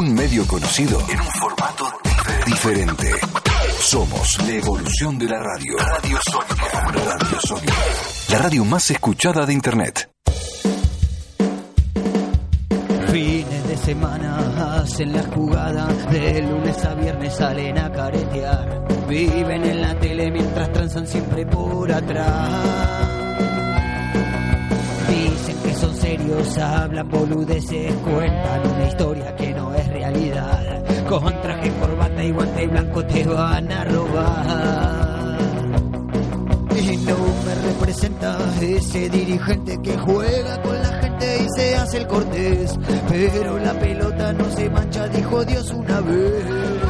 Un medio conocido en un formato diferente. Somos la evolución de la radio. Radio Sónica. Radio Sónica. La radio más escuchada de Internet. Fines de semana hacen la jugada, de lunes a viernes salen a caretear. Viven en la tele mientras transan siempre por atrás. Dicen que son serios, hablan boludeces, cuentan una historia que no es Con traje, corbata y guante blanco te van a robar. Y no me representa ese dirigente que juega con la gente y se hace el cortés. Pero la pelota no se mancha, dijo Dios una vez.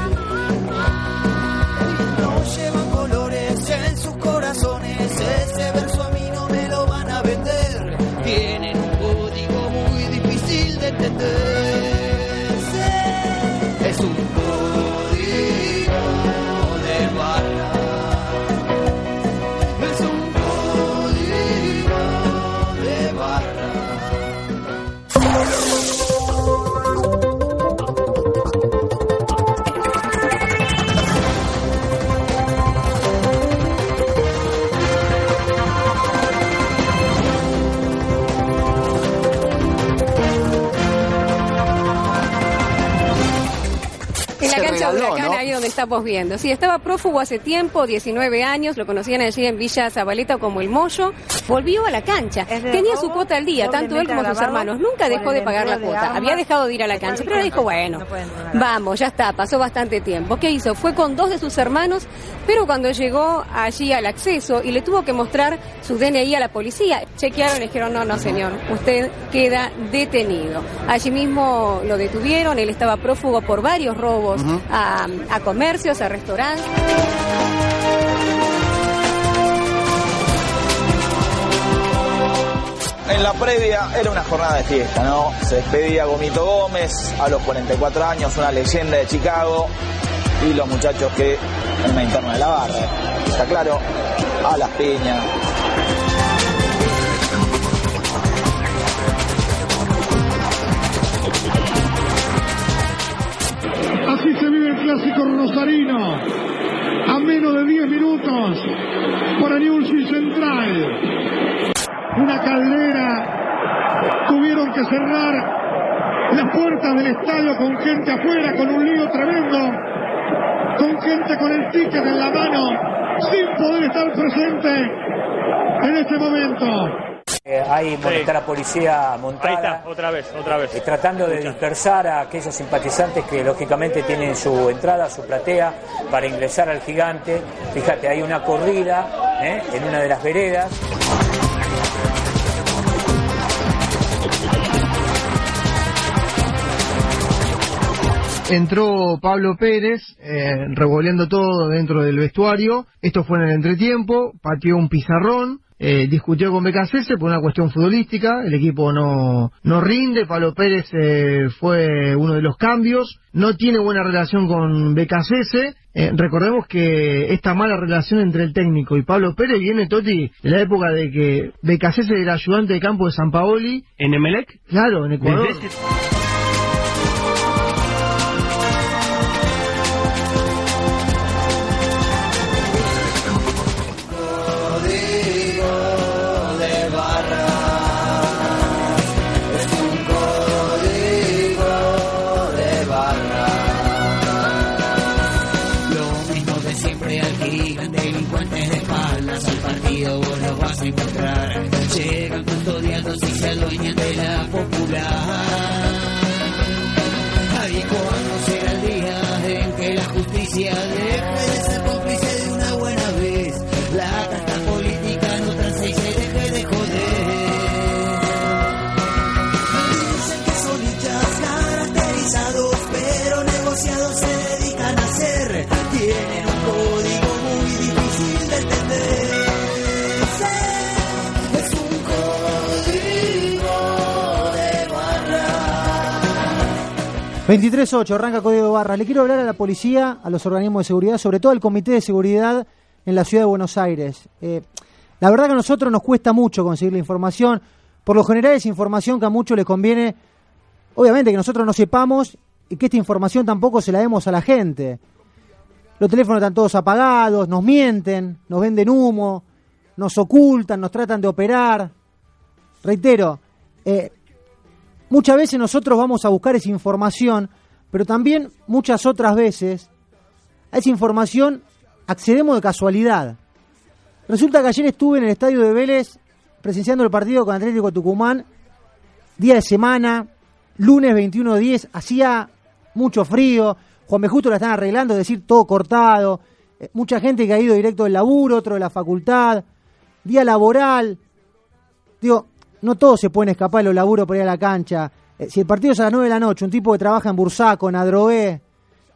Estamos viendo. Sí, estaba prófugo hace tiempo, 19 años, lo conocían allí en Villa Zabaleta como el Mollo. Volvió a la cancha. Tenía su cuota al día, tanto él como sus hermanos. Nunca dejó de pagar la cuota. Había dejado de ir a la cancha, pero ahora dijo, bueno, vamos, ya está, pasó bastante tiempo. ¿Qué hizo? Fue con dos de sus hermanos, pero cuando llegó allí al acceso y le tuvo que mostrar su DNI a la policía, chequearon y dijeron, no, no, señor, usted queda detenido. Allí mismo lo detuvieron, él estaba prófugo por varios robos a, a comercios, a restaurantes. En la previa era una jornada de fiesta, ¿no? Se despedía Gomito Gómez a los 44 años, una leyenda de Chicago, y los muchachos que en la interna de la barra, está claro, a las piñas. Así se vive el clásico rosarino. A menos de 10 minutos para Newell's Central. Una caldera. Tuvieron que cerrar las puertas del estadio con gente afuera, con un lío tremendo. Con gente con el ticket en la mano, sin poder estar presente en este momento. Eh, hay molestar a policía Ahí montada. está, otra vez, otra vez. eh, tratando de dispersar a aquellos simpatizantes que lógicamente tienen su entrada, su platea para ingresar al gigante. Fíjate, hay una corrida ¿eh? en una de las veredas. Entró Pablo Pérez, eh, revolviendo todo dentro del vestuario. Esto fue en el entretiempo, pateó un pizarrón, eh, discutió con BKC por una cuestión futbolística. El equipo no, no rinde. Pablo Pérez eh, fue uno de los cambios. No tiene buena relación con BKC. Eh, recordemos que esta mala relación entre el técnico y Pablo Pérez viene, Toti, de la época de que BKC era ayudante de campo de San Paoli. ¿En Emelec? Claro, en Ecuador. 23.8, arranca Código de Barras. Le quiero hablar a la policía, a los organismos de seguridad, sobre todo al Comité de Seguridad en la ciudad de Buenos Aires. Eh, la verdad que a nosotros nos cuesta mucho conseguir la información. Por lo general es información que a muchos les conviene, obviamente que nosotros no sepamos que esta información tampoco se la demos a la gente. Los teléfonos están todos apagados, nos mienten, nos venden humo, nos ocultan, nos tratan de operar. Reitero, eh, muchas veces nosotros vamos a buscar esa información, pero también muchas otras veces a esa información accedemos de casualidad. Resulta que ayer estuve en el estadio de Vélez presenciando el partido con Atlético Tucumán, día de semana, lunes 21-10, hacía mucho frío, Juan B. Justo la están arreglando, es decir, todo cortado, eh, mucha gente que ha ido directo del laburo, otro de la facultad, día laboral. Digo, no todos se pueden escapar de los laburos para ir a la cancha. Eh, si el partido es a las 9 de la noche, un tipo que trabaja en Bursaco, en Adroé,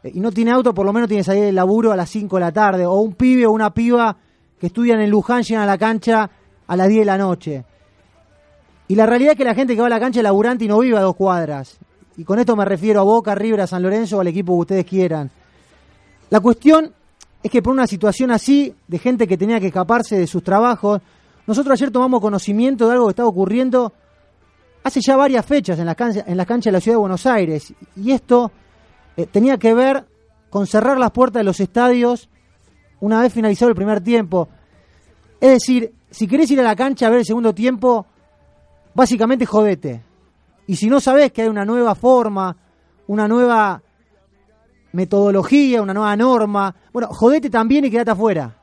eh, y no tiene auto, por lo menos tiene que salir del laburo a las 5 de la tarde. O un pibe o una piba que estudian en Luján llegan a la cancha a las 10 de la noche. Y la realidad es que la gente que va a la cancha es laburante y no vive a dos cuadras. Y con esto me refiero a Boca, River, San Lorenzo o al equipo que ustedes quieran. La cuestión es que por una situación así, de gente que tenía que escaparse de sus trabajos, nosotros ayer tomamos conocimiento de algo que estaba ocurriendo hace ya varias fechas en las canchas en la cancha de la ciudad de Buenos Aires. Y esto eh, tenía que ver con cerrar las puertas de los estadios una vez finalizado el primer tiempo. Es decir, si querés ir a la cancha a ver el segundo tiempo, básicamente jodete. Y si no sabés que hay una nueva forma, una nueva metodología, una nueva norma, bueno, jodete también y quédate afuera.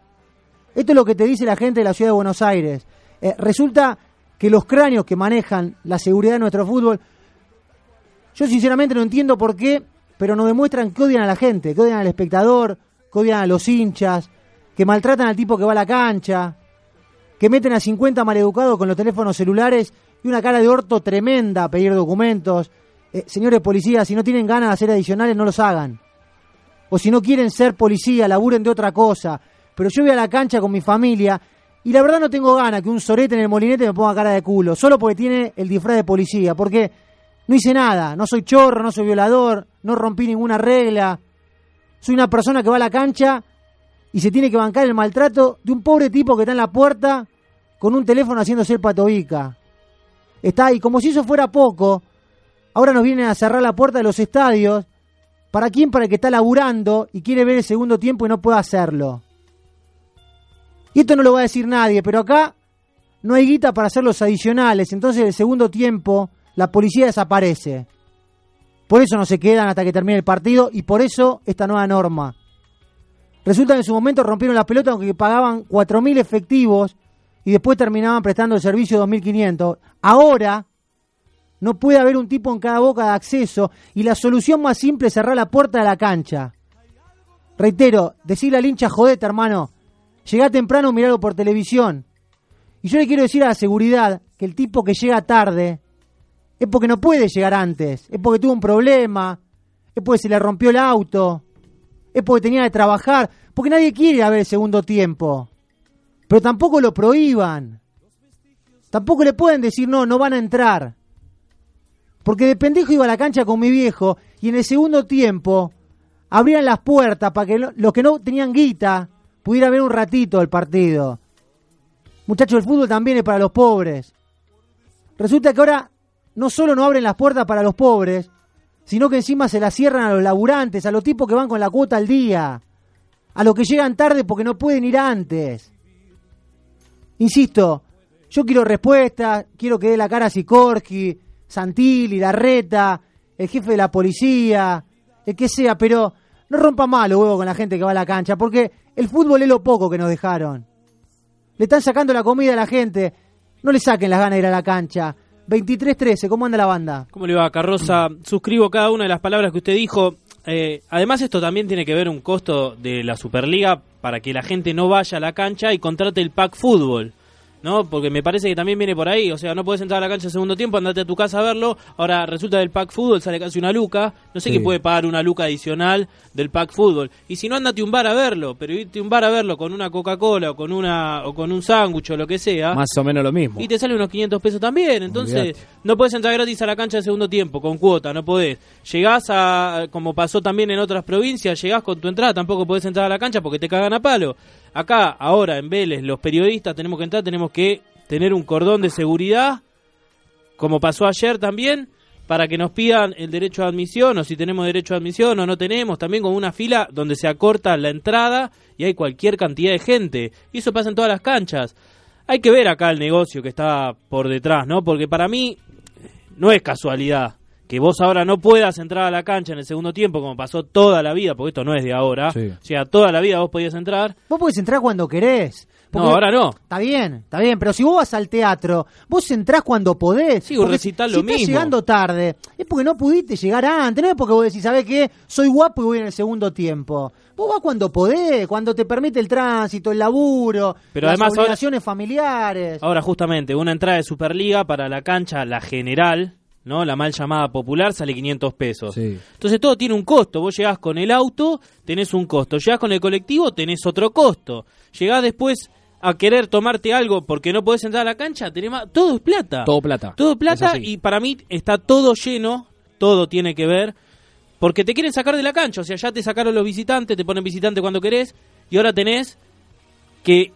Esto es lo que te dice la gente de la ciudad de Buenos Aires. Eh, resulta que los cráneos que manejan la seguridad de nuestro fútbol, yo sinceramente no entiendo por qué, pero nos demuestran que odian a la gente, que odian al espectador, que odian a los hinchas, que maltratan al tipo que va a la cancha, que meten a 50 maleducados con los teléfonos celulares y una cara de orto tremenda a pedir documentos. Eh, señores policías, si no tienen ganas de hacer adicionales, no los hagan. O si no quieren ser policía, laburen de otra cosa. Pero yo voy a la cancha con mi familia y la verdad no tengo ganas que un sorete en el molinete me ponga cara de culo, solo porque tiene el disfraz de policía, porque no hice nada, no soy chorro, no soy violador, no rompí ninguna regla. Soy una persona que va a la cancha y se tiene que bancar el maltrato de un pobre tipo que está en la puerta con un teléfono haciéndose el patoica. Está ahí, como si eso fuera poco, ahora nos vienen a cerrar la puerta de los estadios. ¿Para quién? Para el que está laburando y quiere ver el segundo tiempo y no puede hacerlo. Y esto no lo va a decir nadie, pero acá no hay guita para hacer los adicionales. Entonces, el segundo tiempo, la policía desaparece. Por eso no se quedan hasta que termine el partido y por eso esta nueva norma. Resulta que en su momento rompieron la pelota aunque pagaban 4.000 efectivos y después terminaban prestando el servicio 2.500. Ahora no puede haber un tipo en cada boca de acceso y la solución más simple es cerrar la puerta de la cancha. Reitero, decirle al hincha, jodete hermano, llega temprano, miralo por televisión. Y yo le quiero decir a la seguridad que el tipo que llega tarde es porque no puede llegar antes, es porque tuvo un problema, es porque se le rompió el auto, es porque tenía que trabajar, porque nadie quiere a ver el segundo tiempo. Pero tampoco lo prohíban. Tampoco le pueden decir no, no van a entrar. Porque de pendejo iba a la cancha con mi viejo y en el segundo tiempo abrían las puertas para que los que no tenían guita pudiera ver un ratito el partido. Muchachos, el fútbol también es para los pobres. Resulta que ahora no solo no abren las puertas para los pobres, sino que encima se las cierran a los laburantes, a los tipos que van con la cuota al día, a los que llegan tarde porque no pueden ir antes. Insisto, yo quiero respuestas, quiero que dé la cara Sikorsky, Santilli, Larreta, el jefe de la policía, el que sea, pero no rompa mal los huevos con la gente que va a la cancha, porque el fútbol es lo poco que nos dejaron. Le están sacando la comida a la gente, no le saquen las ganas de ir a la cancha. 23-13, ¿cómo anda la banda? ¿Cómo le va, Carroza? Suscribo cada una de las palabras que usted dijo. Eh, además, esto también tiene que ver un costo de la Superliga para que la gente no vaya a la cancha y contrate el pack fútbol. ¿No? Porque me parece que también viene por ahí, o sea, no puedes entrar a la cancha el segundo tiempo, andate a tu casa a verlo, ahora resulta del pack fútbol sale casi una luca, no sé qué puede pagar una luca adicional del pack fútbol, y si no andate a un bar a verlo, pero irte a un bar a verlo con una Coca-Cola o con una o con un sándwich o lo que sea, más o menos lo mismo. Y te sale unos 500 pesos también, entonces no puedes entrar gratis a la cancha el segundo tiempo con cuota, no podés. Llegás a como pasó también en otras provincias, llegás con tu entrada, tampoco podés entrar a la cancha porque te cagan a palo. Acá, ahora en Vélez, los periodistas tenemos que entrar, tenemos que tener un cordón de seguridad, como pasó ayer también, para que nos pidan el derecho de admisión o si tenemos derecho de admisión o no tenemos, también con una fila donde se acorta la entrada y hay cualquier cantidad de gente. Y eso pasa en todas las canchas. Hay que ver acá el negocio que está por detrás, ¿no? Porque para mí no es casualidad que vos ahora no puedas entrar a la cancha en el segundo tiempo como pasó toda la vida, porque esto no es de ahora. Sí. O sea, toda la vida vos podías entrar. Vos podés entrar cuando querés. No, ahora no. Está bien, está bien, pero si vos vas al teatro, vos entrás cuando podés. Sí, un recital si lo estás mismo. llegando tarde, es porque no pudiste llegar antes, no es porque vos decís, ¿sabés qué? Soy guapo y voy en el segundo tiempo. Vos vas cuando podés, cuando te permite el tránsito, el laburo, Pero las además ahora- obligaciones familiares. Ahora justamente, una entrada de Superliga para la cancha, la general, ¿no? La mal llamada popular sale 500 pesos. Sí. Entonces todo tiene un costo. Vos llegás con el auto, tenés un costo. Llegás con el colectivo, tenés otro costo. Llegás después a querer tomarte algo porque no podés entrar a la cancha, tenés más... todo es plata. Todo plata. Todo Es plata y para mí está todo lleno, todo tiene que ver, porque te quieren sacar de la cancha, o sea, ya te sacaron los visitantes, te ponen visitante cuando querés, y ahora tenés que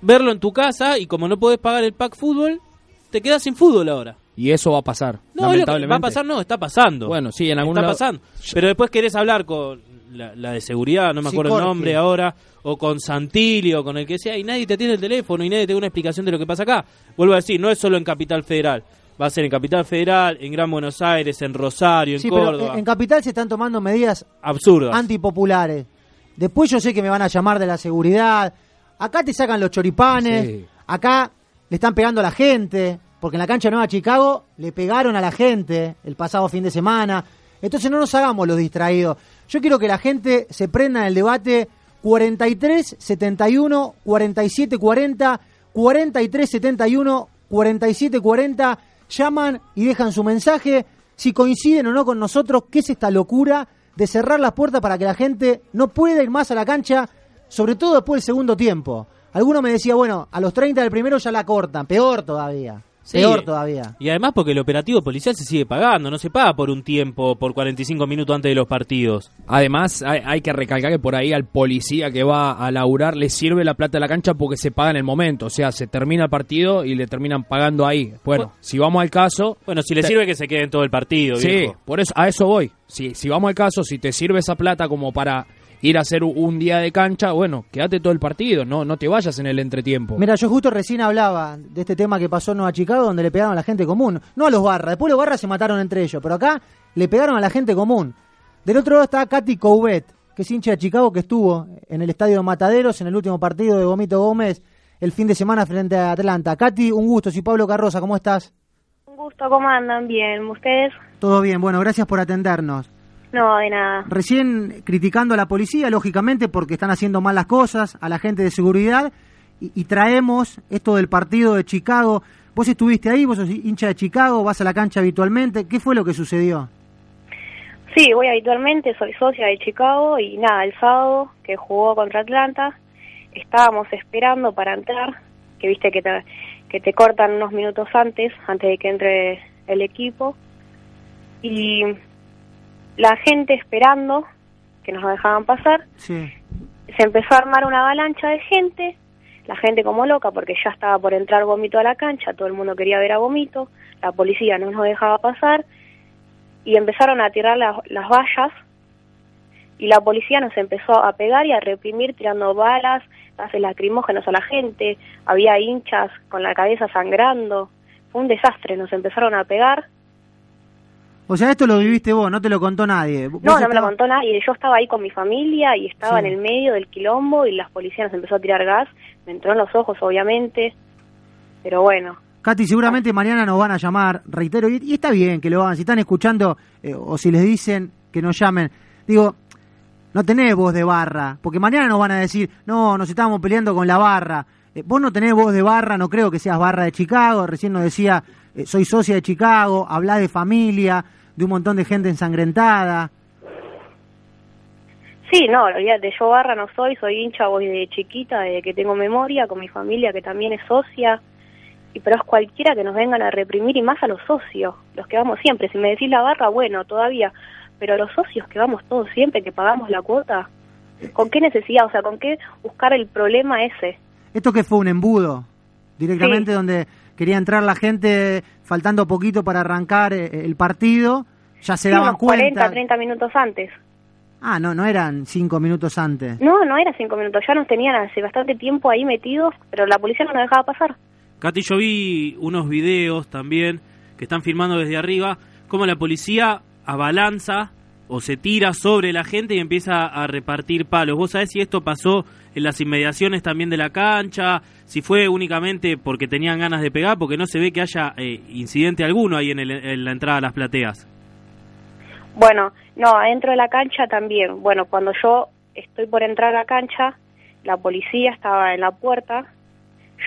verlo en tu casa y como no podés pagar el pack fútbol, te quedas sin fútbol ahora. Y eso va a pasar. No, lamentablemente. va a pasar, no, está pasando. Bueno, sí, en algún está lado- pasando. Pero después querés hablar con la, la de seguridad, no me Sí, acuerdo el nombre ahora, o con Santilli o con el que sea, y nadie te atiende el teléfono y nadie te da una explicación de lo que pasa acá. Vuelvo a decir, no es solo en Capital Federal. Va a ser en Capital Federal, en Gran Buenos Aires, en Rosario, en Sí, Córdoba. en- en Capital se están tomando medidas Absurdas. antipopulares. Después yo sé que me van a llamar de la seguridad. Acá te sacan los choripanes. Sí. Acá le están pegando a la gente. Porque en la cancha Nueva Chicago le pegaron a la gente el pasado fin de semana. Entonces no nos hagamos los distraídos. Yo quiero que la gente se prenda en el debate 43 71 47 40 43 71 47 40 llaman y dejan su mensaje si coinciden o no con nosotros qué es esta locura de cerrar las puertas para que la gente no pueda ir más a la cancha sobre todo después del segundo tiempo alguno me decía bueno a los 30 del primero ya la cortan peor todavía Sí. peor todavía Y además porque el operativo policial se sigue pagando, no se paga por un tiempo, por 45 minutos antes de los partidos. Además, hay, hay que recalcar que por ahí al policía que va a laburar le sirve la plata de la cancha porque se paga en el momento. O sea, se termina el partido y le terminan pagando ahí. Bueno, Bu- si vamos al caso. Bueno, si le te- sirve que se quede en todo el partido, Sí, viejo. por eso, a eso voy. Si, si vamos al caso, si te sirve esa plata como para ir a hacer un, día de cancha, bueno, quédate todo el partido, no, no te vayas en el entretiempo. Mira, yo justo recién hablaba de este tema que pasó en Nueva Chicago, donde le pegaron a la gente común. No a los barras, después los barras se mataron entre ellos, pero acá le pegaron a la gente común. Del otro lado está Katy Couvet, que es hincha de Chicago, que estuvo en el estadio de Mataderos en el último partido de Gomito Gómez el fin de semana frente a Atlanta. Katy, un gusto. Soy Pablo Carroza, ¿cómo estás? Un gusto, ¿cómo andan? Bien, ¿ustedes? Todo bien, bueno, gracias por atendernos. No, de nada. Recién criticando a la policía, lógicamente, porque están haciendo mal las cosas, a la gente de seguridad, y, y traemos esto del partido de Chicago. Vos estuviste ahí, vos sos hincha de Chicago, vas a la cancha habitualmente. ¿Qué fue lo que sucedió? Sí, voy habitualmente, soy socia de Chicago y nada, el sábado que jugó contra Atlanta, estábamos esperando para entrar, que viste que te, que te cortan unos minutos antes, antes de que entre el equipo, y la gente esperando que nos dejaban pasar, Sí. se empezó a armar una avalancha de gente, la gente como loca porque ya estaba por entrar Gomito a la cancha, todo el mundo quería ver a Gomito, la policía no nos dejaba pasar y empezaron a tirar las, las vallas y la policía nos empezó a pegar y a reprimir tirando balas, gases lacrimógenos a la gente, había hinchas con la cabeza sangrando, fue un desastre, nos empezaron a pegar. O sea, esto lo viviste vos, no te lo contó nadie. No, no me lo contó nadie. Yo estaba ahí con mi familia y estaba Sí. en el medio del quilombo y las policías nos empezó a tirar gas. Me entró en los ojos, obviamente. Pero bueno, Katy, seguramente mañana nos van a llamar, reitero, y, y está bien que lo hagan. Si están escuchando eh, o si les dicen que nos llamen, digo, no tenés voz de barra, porque mañana nos van a decir, no, nos estábamos peleando con la barra. Eh, vos no tenés voz de barra, no creo que seas barra de Chicago. Recién nos decía, eh, soy socia de Chicago, hablás de familia, de un montón de gente ensangrentada. sí, no, olvídate, yo barra no soy, soy hincha, voy de chiquita, desde que tengo memoria, con mi familia que también es socia. Y pero es cualquiera que nos vengan a reprimir y más a los socios, los que vamos siempre. Si me decís la barra, bueno, todavía. Pero los socios que vamos todos siempre, que pagamos la cuota, ¿con qué necesidad? O sea, ¿con qué buscar el problema ese? ¿Esto que fue un embudo? directamente Sí. donde quería entrar la gente faltando poquito para arrancar eh, el partido, ya se Sí, daban unos 40, cuenta. 30 minutos antes. Ah, no, no eran cinco minutos antes. No, no era cinco minutos, ya nos tenían hace bastante tiempo ahí metidos, pero la policía no nos dejaba pasar. Katy, yo vi unos videos también que están filmando desde arriba, cómo la policía abalanza o se tira sobre la gente y empieza a repartir palos. ¿Vos sabés si esto pasó en las inmediaciones también de la cancha? Si fue únicamente porque tenían ganas de pegar, porque no se ve que haya eh, incidente alguno ahí en, el- en la entrada a las plateas. Bueno, no, adentro de la cancha también. Bueno, cuando yo estoy por entrar a la cancha, la policía estaba en la puerta,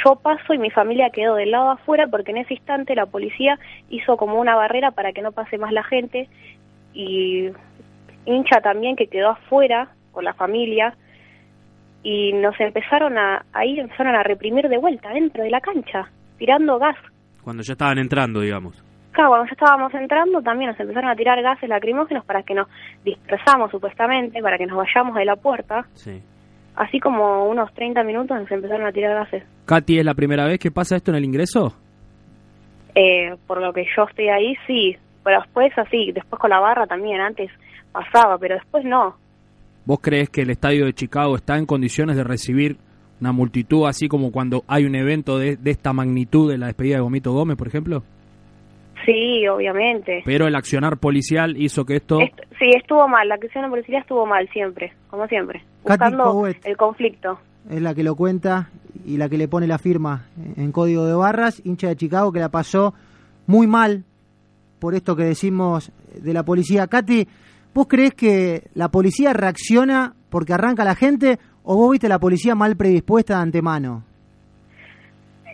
yo paso y mi familia quedó del lado afuera porque en ese instante la policía hizo como una barrera para que no pase más la gente y hincha también que quedó afuera con la familia y nos empezaron a ahí empezaron a reprimir de vuelta dentro de la cancha tirando gas Cuando ya estaban entrando, digamos. Claro, cuando ya estábamos entrando también nos empezaron a tirar gases lacrimógenos para que nos dispersamos supuestamente, para que nos vayamos de la puerta. Sí. Así como unos 30 minutos nos empezaron a tirar gases. Katy, ¿es la primera vez que pasa esto en el ingreso? Eh, por lo que yo estoy ahí, sí. Pero después así, después con la barra también, antes pasaba, pero después no. ¿Vos crees que el estadio de Chicago está en condiciones de recibir una multitud así como cuando hay un evento de, de esta magnitud de la despedida de Gomito Gómez, por ejemplo? Sí, obviamente. Pero el accionar policial hizo que esto... Est- sí, estuvo mal, la acción de policía estuvo mal siempre, como siempre. Buscando el conflicto. Es la que lo cuenta y la que le pone la firma en código de barras, hincha de Chicago que la pasó muy mal por esto que decimos de la policía. Katy, ¿vos crees que la policía reacciona porque arranca la gente o vos viste la policía mal predispuesta de antemano?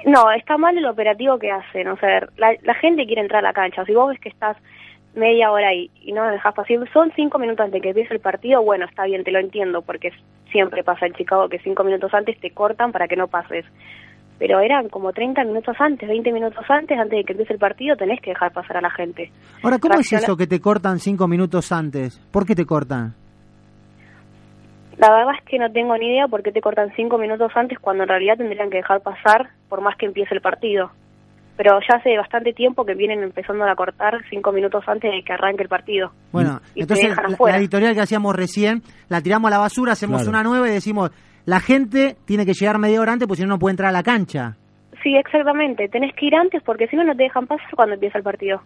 No, está mal el operativo que hacen. O sea, la, la gente quiere entrar a la cancha. Si vos ves que estás media hora ahí y no dejas pasar, son cinco minutos antes de que empiece el partido, bueno, está bien, te lo entiendo, porque siempre pasa en Chicago que cinco minutos antes te cortan para que no pases. Pero eran como 30 minutos antes, 20 minutos antes, antes de que empiece el partido, tenés que dejar pasar a la gente. Ahora, ¿cómo es eso que te cortan cinco minutos antes? ¿Por qué te cortan? La verdad es que no tengo ni idea por qué te cortan cinco minutos antes cuando en realidad tendrían que dejar pasar por más que empiece el partido. Pero ya hace bastante tiempo que vienen empezando a cortar cinco minutos antes de que arranque el partido. Bueno, Y entonces la, editorial que hacíamos recién, la tiramos a la basura, hacemos Claro. una nueva y decimos, la gente tiene que llegar media hora antes porque si no no puede entrar a la cancha. Sí, exactamente. Tenés que ir antes porque si no, no te dejan pasar cuando empieza el partido.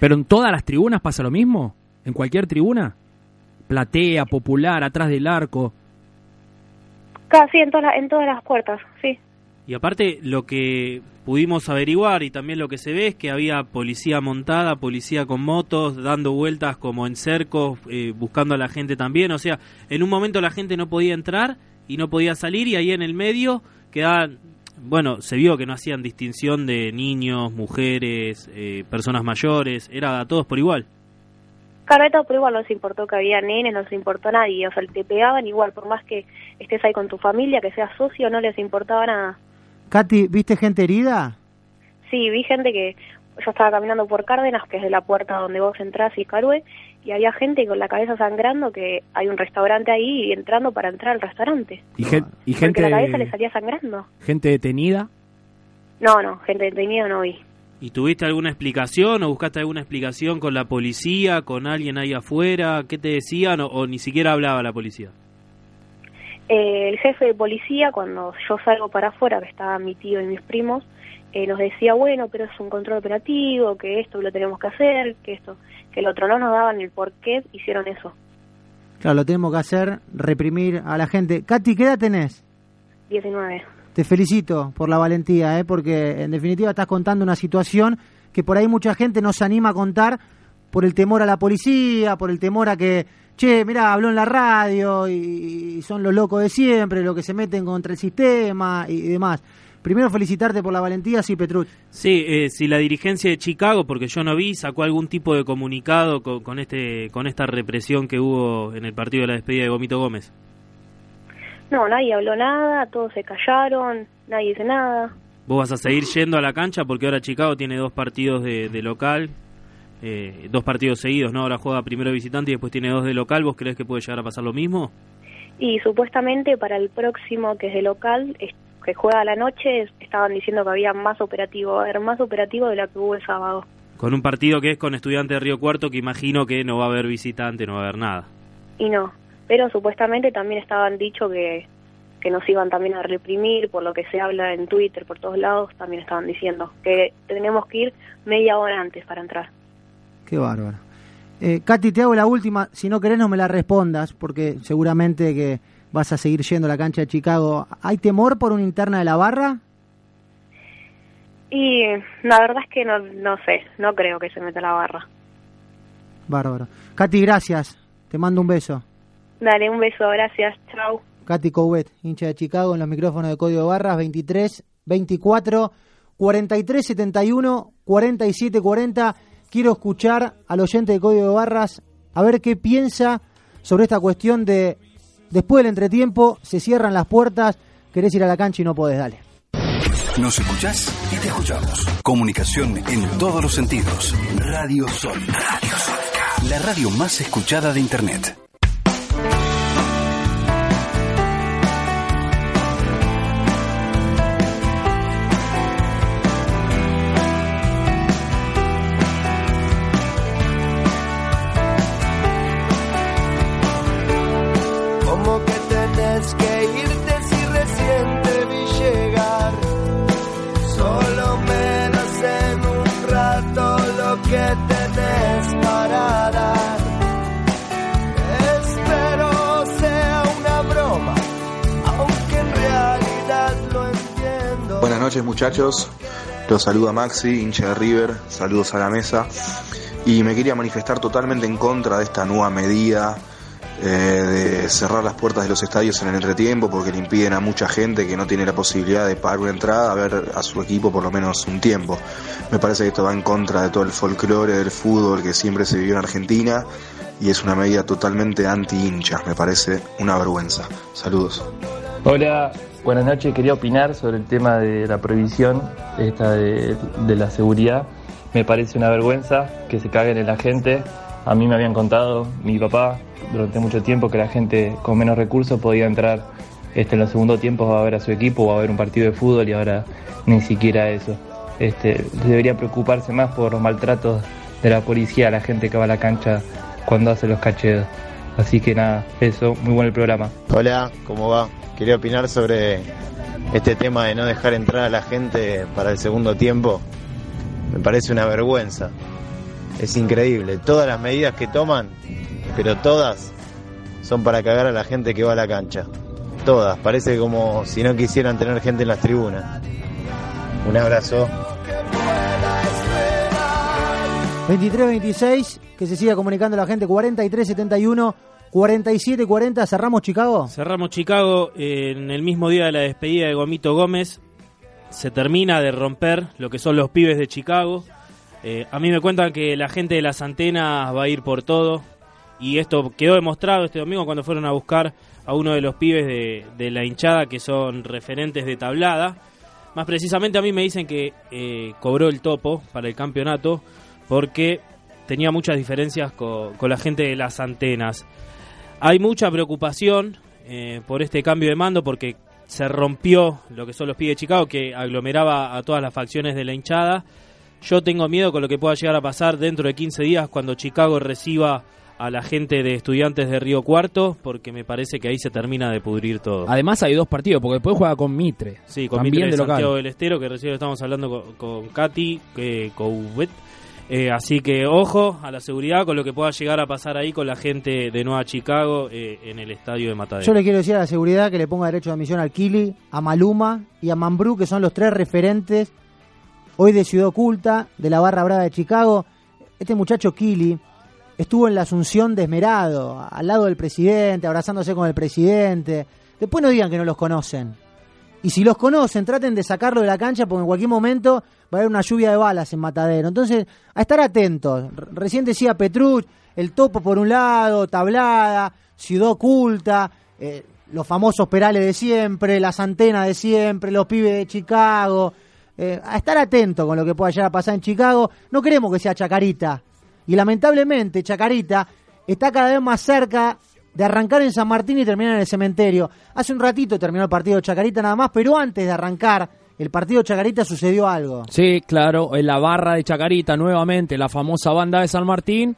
¿Pero en todas las tribunas pasa lo mismo? ¿En cualquier tribuna? Platea, popular, atrás del arco. Casi en, todas las- en todas las puertas, sí. Y aparte, lo que pudimos averiguar y también lo que se ve es que había policía montada, policía con motos, dando vueltas como en cercos, eh, buscando a la gente también. O sea, en un momento la gente no podía entrar y no podía salir y ahí en el medio quedaban, bueno, se vio que no hacían distinción de niños, mujeres, eh, personas mayores, era a todos por igual. Claro, a todos por igual no se importó que había nenes, no se importó nadie. O sea, te pegaban igual, por más que estés ahí con tu familia, que seas socio, no les importaba nada. Katy, ¿viste gente herida? Sí, vi gente que yo estaba caminando por Cárdenas, que es de la puerta donde vos entrás y Carue, y había gente con la cabeza sangrando que hay un restaurante ahí y entrando para entrar al restaurante. ¿Y, gen- y Porque gente, la cabeza le salía sangrando. gente detenida? No, no, gente detenida no vi. ¿Y tuviste alguna explicación o buscaste alguna explicación con la policía, con alguien ahí afuera? ¿Qué te decían o, o ni siquiera hablaba la policía? Eh, el jefe de policía, cuando yo salgo para afuera, que estaba mi tío y mis primos, eh, nos decía, bueno, pero es un control operativo, que esto lo tenemos que hacer, que esto, que el otro no nos daban el por qué hicieron eso. Claro, lo tenemos que hacer, reprimir a la gente. Katy, ¿qué edad tenés? 19. Te felicito por la valentía, ¿eh? porque en definitiva estás contando una situación que por ahí mucha gente no se anima a contar por el temor a la policía, por el temor a que, che, mira, habló en la radio y, y son los locos de siempre, los que se meten contra el sistema y, demás. Primero felicitarte por la valentía, sí, Petruch. Sí, eh, si la dirigencia de Chicago, porque yo no vi, sacó algún tipo de comunicado con, con este con esta represión que hubo en el partido de la despedida de Gomito Gómez. No, nadie habló nada, todos se callaron, nadie dice nada. ¿Vos vas a seguir yendo a la cancha? Porque ahora Chicago tiene dos partidos de, de local, eh, dos partidos seguidos, ¿no? Ahora juega primero de visitante y después tiene dos de local. ¿Vos crees que puede llegar a pasar lo mismo? Y supuestamente para el próximo, que es de local, es- que juega a la noche estaban diciendo que había más operativo, a haber más operativo de lo que hubo el sábado. Con un partido que es con estudiantes de Río Cuarto, que imagino que no va a haber visitante, no va a haber nada. Y no, pero supuestamente también estaban dicho que, que nos iban también a reprimir, por lo que se habla en Twitter, por todos lados, también estaban diciendo que tenemos que ir media hora antes para entrar. Qué bárbaro. Eh, Katy, te hago la última. Si no querés, no me la respondas, porque seguramente que vas a seguir yendo a la cancha de Chicago. ¿Hay temor por una interna de la barra? Y la verdad es que no, no sé, no creo que se meta la barra. Bárbaro. Katy, gracias. Te mando un beso. Dale, un beso, gracias, chau. Katy Couet, hincha de Chicago, en los micrófonos de Código Barras, 23, 24, 43, 71, 47, 40. Quiero escuchar al oyente de Código de Barras a ver qué piensa sobre esta cuestión de después del entretiempo, se cierran las puertas, querés ir a la cancha y no podés, dale. Nos escuchás y te escuchamos. Comunicación en todos los sentidos. Radio Sónica. Radio Sónica. La radio más escuchada de Internet. Noches muchachos, los saluda Maxi, hincha de River, saludos a la mesa y me quería manifestar totalmente en contra de esta nueva medida eh, de cerrar las puertas de los estadios en el entretiempo porque le impiden a mucha gente que no tiene la posibilidad de pagar una entrada a ver a su equipo por lo menos un tiempo. Me parece que esto va en contra de todo el folclore del fútbol que siempre se vivió en Argentina y es una medida totalmente anti-hincha, me parece una vergüenza. Saludos. Hola, buenas noches. Quería opinar sobre el tema de la prohibición esta de, la seguridad. Me parece una vergüenza que se caguen en la gente. A mí me habían contado mi papá durante mucho tiempo que la gente con menos recursos podía entrar este, en los segundos tiempos a ver a su equipo o a ver un partido de fútbol y ahora ni siquiera eso. Este, debería preocuparse más por los maltratos de la policía a la gente que va a la cancha cuando hace los cacheos. Así que nada, eso, muy bueno el programa. Hola, ¿cómo va? Quería opinar sobre este tema de no dejar entrar a la gente para el segundo tiempo. Me parece una vergüenza. Es increíble. Todas las medidas que toman, pero todas son para cagar a la gente que va a la cancha. Todas. Parece como si no quisieran tener gente en las tribunas. Un abrazo. 23-26, que se siga comunicando la gente, 43-71, 47-40, ¿cerramos Chicago? Cerramos Chicago en el mismo día de la despedida de Gomito Gómez. Se termina de romper lo que son los pibes de Chicago. Eh, a mí me cuentan que la gente de las antenas va a ir por todo. Y esto quedó demostrado este domingo cuando fueron a buscar a uno de los pibes de, de la hinchada que son referentes de tablada. Más precisamente a mí me dicen que eh, cobró el topo para el campeonato porque tenía muchas diferencias con, con la gente de las antenas. Hay mucha preocupación eh, por este cambio de mando porque se rompió lo que son los pibes de Chicago que aglomeraba a todas las facciones de la hinchada. Yo tengo miedo con lo que pueda llegar a pasar dentro de 15 días cuando Chicago reciba a la gente de estudiantes de Río Cuarto, porque me parece que ahí se termina de pudrir todo. Además hay dos partidos, porque después juega con Mitre. Sí, con Mitre de de local. Santiago del Estero, que recién estamos hablando con, con Katy que Couvet. Eh, así que ojo a la seguridad con lo que pueda llegar a pasar ahí con la gente de Nueva Chicago eh, en el estadio de Matadero. Yo le quiero decir a la seguridad que le ponga derecho de admisión al Kili, a Maluma y a Mambrú, que son los tres referentes hoy de Ciudad Oculta, de la Barra Brava de Chicago. Este muchacho Kili estuvo en la Asunción de Esmerado, al lado del presidente, abrazándose con el presidente. Después no digan que no los conocen. Y si los conocen, traten de sacarlo de la cancha porque en cualquier momento va a haber una lluvia de balas en Matadero. Entonces, a estar atentos. Recién decía Petruch, el topo por un lado, tablada, ciudad oculta, eh, los famosos perales de siempre, las antenas de siempre, los pibes de Chicago. Eh, a estar atento con lo que pueda llegar a pasar en Chicago. No queremos que sea Chacarita. Y lamentablemente, Chacarita está cada vez más cerca de arrancar en San Martín y terminar en el cementerio. Hace un ratito terminó el partido Chacarita nada más, pero antes de arrancar el partido Chacarita sucedió algo. Sí, claro, en la barra de Chacarita nuevamente, la famosa banda de San Martín,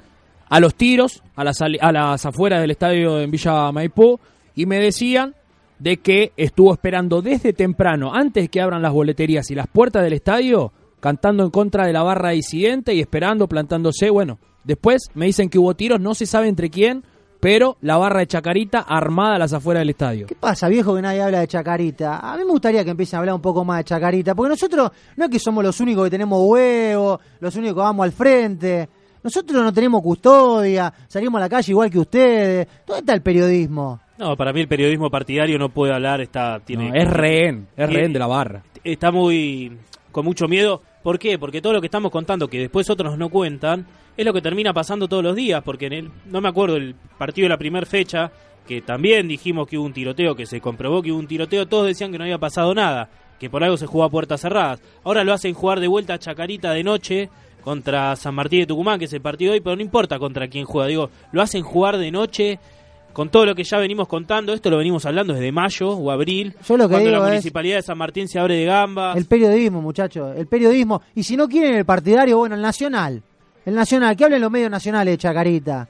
a los tiros, a las, a las afueras del estadio en Villa Maipú, y me decían de que estuvo esperando desde temprano, antes que abran las boleterías y las puertas del estadio, cantando en contra de la barra disidente y esperando, plantándose. Bueno, después me dicen que hubo tiros, no se sabe entre quién, pero la barra de Chacarita armada a las afueras del estadio. ¿Qué pasa, viejo, que nadie habla de Chacarita? A mí me gustaría que empiecen a hablar un poco más de Chacarita, porque nosotros no es que somos los únicos que tenemos huevos, los únicos que vamos al frente. Nosotros no tenemos custodia, salimos a la calle igual que ustedes. ¿Dónde está el periodismo? No, para mí el periodismo partidario no puede hablar, está tiene No, es rehén, es rehén de la barra. Está muy con mucho miedo. ¿Por qué? Porque todo lo que estamos contando que después otros no cuentan es lo que termina pasando todos los días, porque en el no me acuerdo el partido de la primera fecha que también dijimos que hubo un tiroteo, que se comprobó que hubo un tiroteo, todos decían que no había pasado nada, que por algo se jugó a puertas cerradas. Ahora lo hacen jugar de vuelta a Chacarita de noche contra San Martín de Tucumán, que es el partido de hoy, pero no importa contra quién juega, digo, lo hacen jugar de noche con todo lo que ya venimos contando, esto lo venimos hablando desde mayo o abril, Yo lo que cuando digo la es- municipalidad de San Martín se abre de gamba. El periodismo, muchachos, el periodismo. Y si no quieren el partidario, bueno, el nacional. El nacional, que hablen los medios nacionales de Chacarita.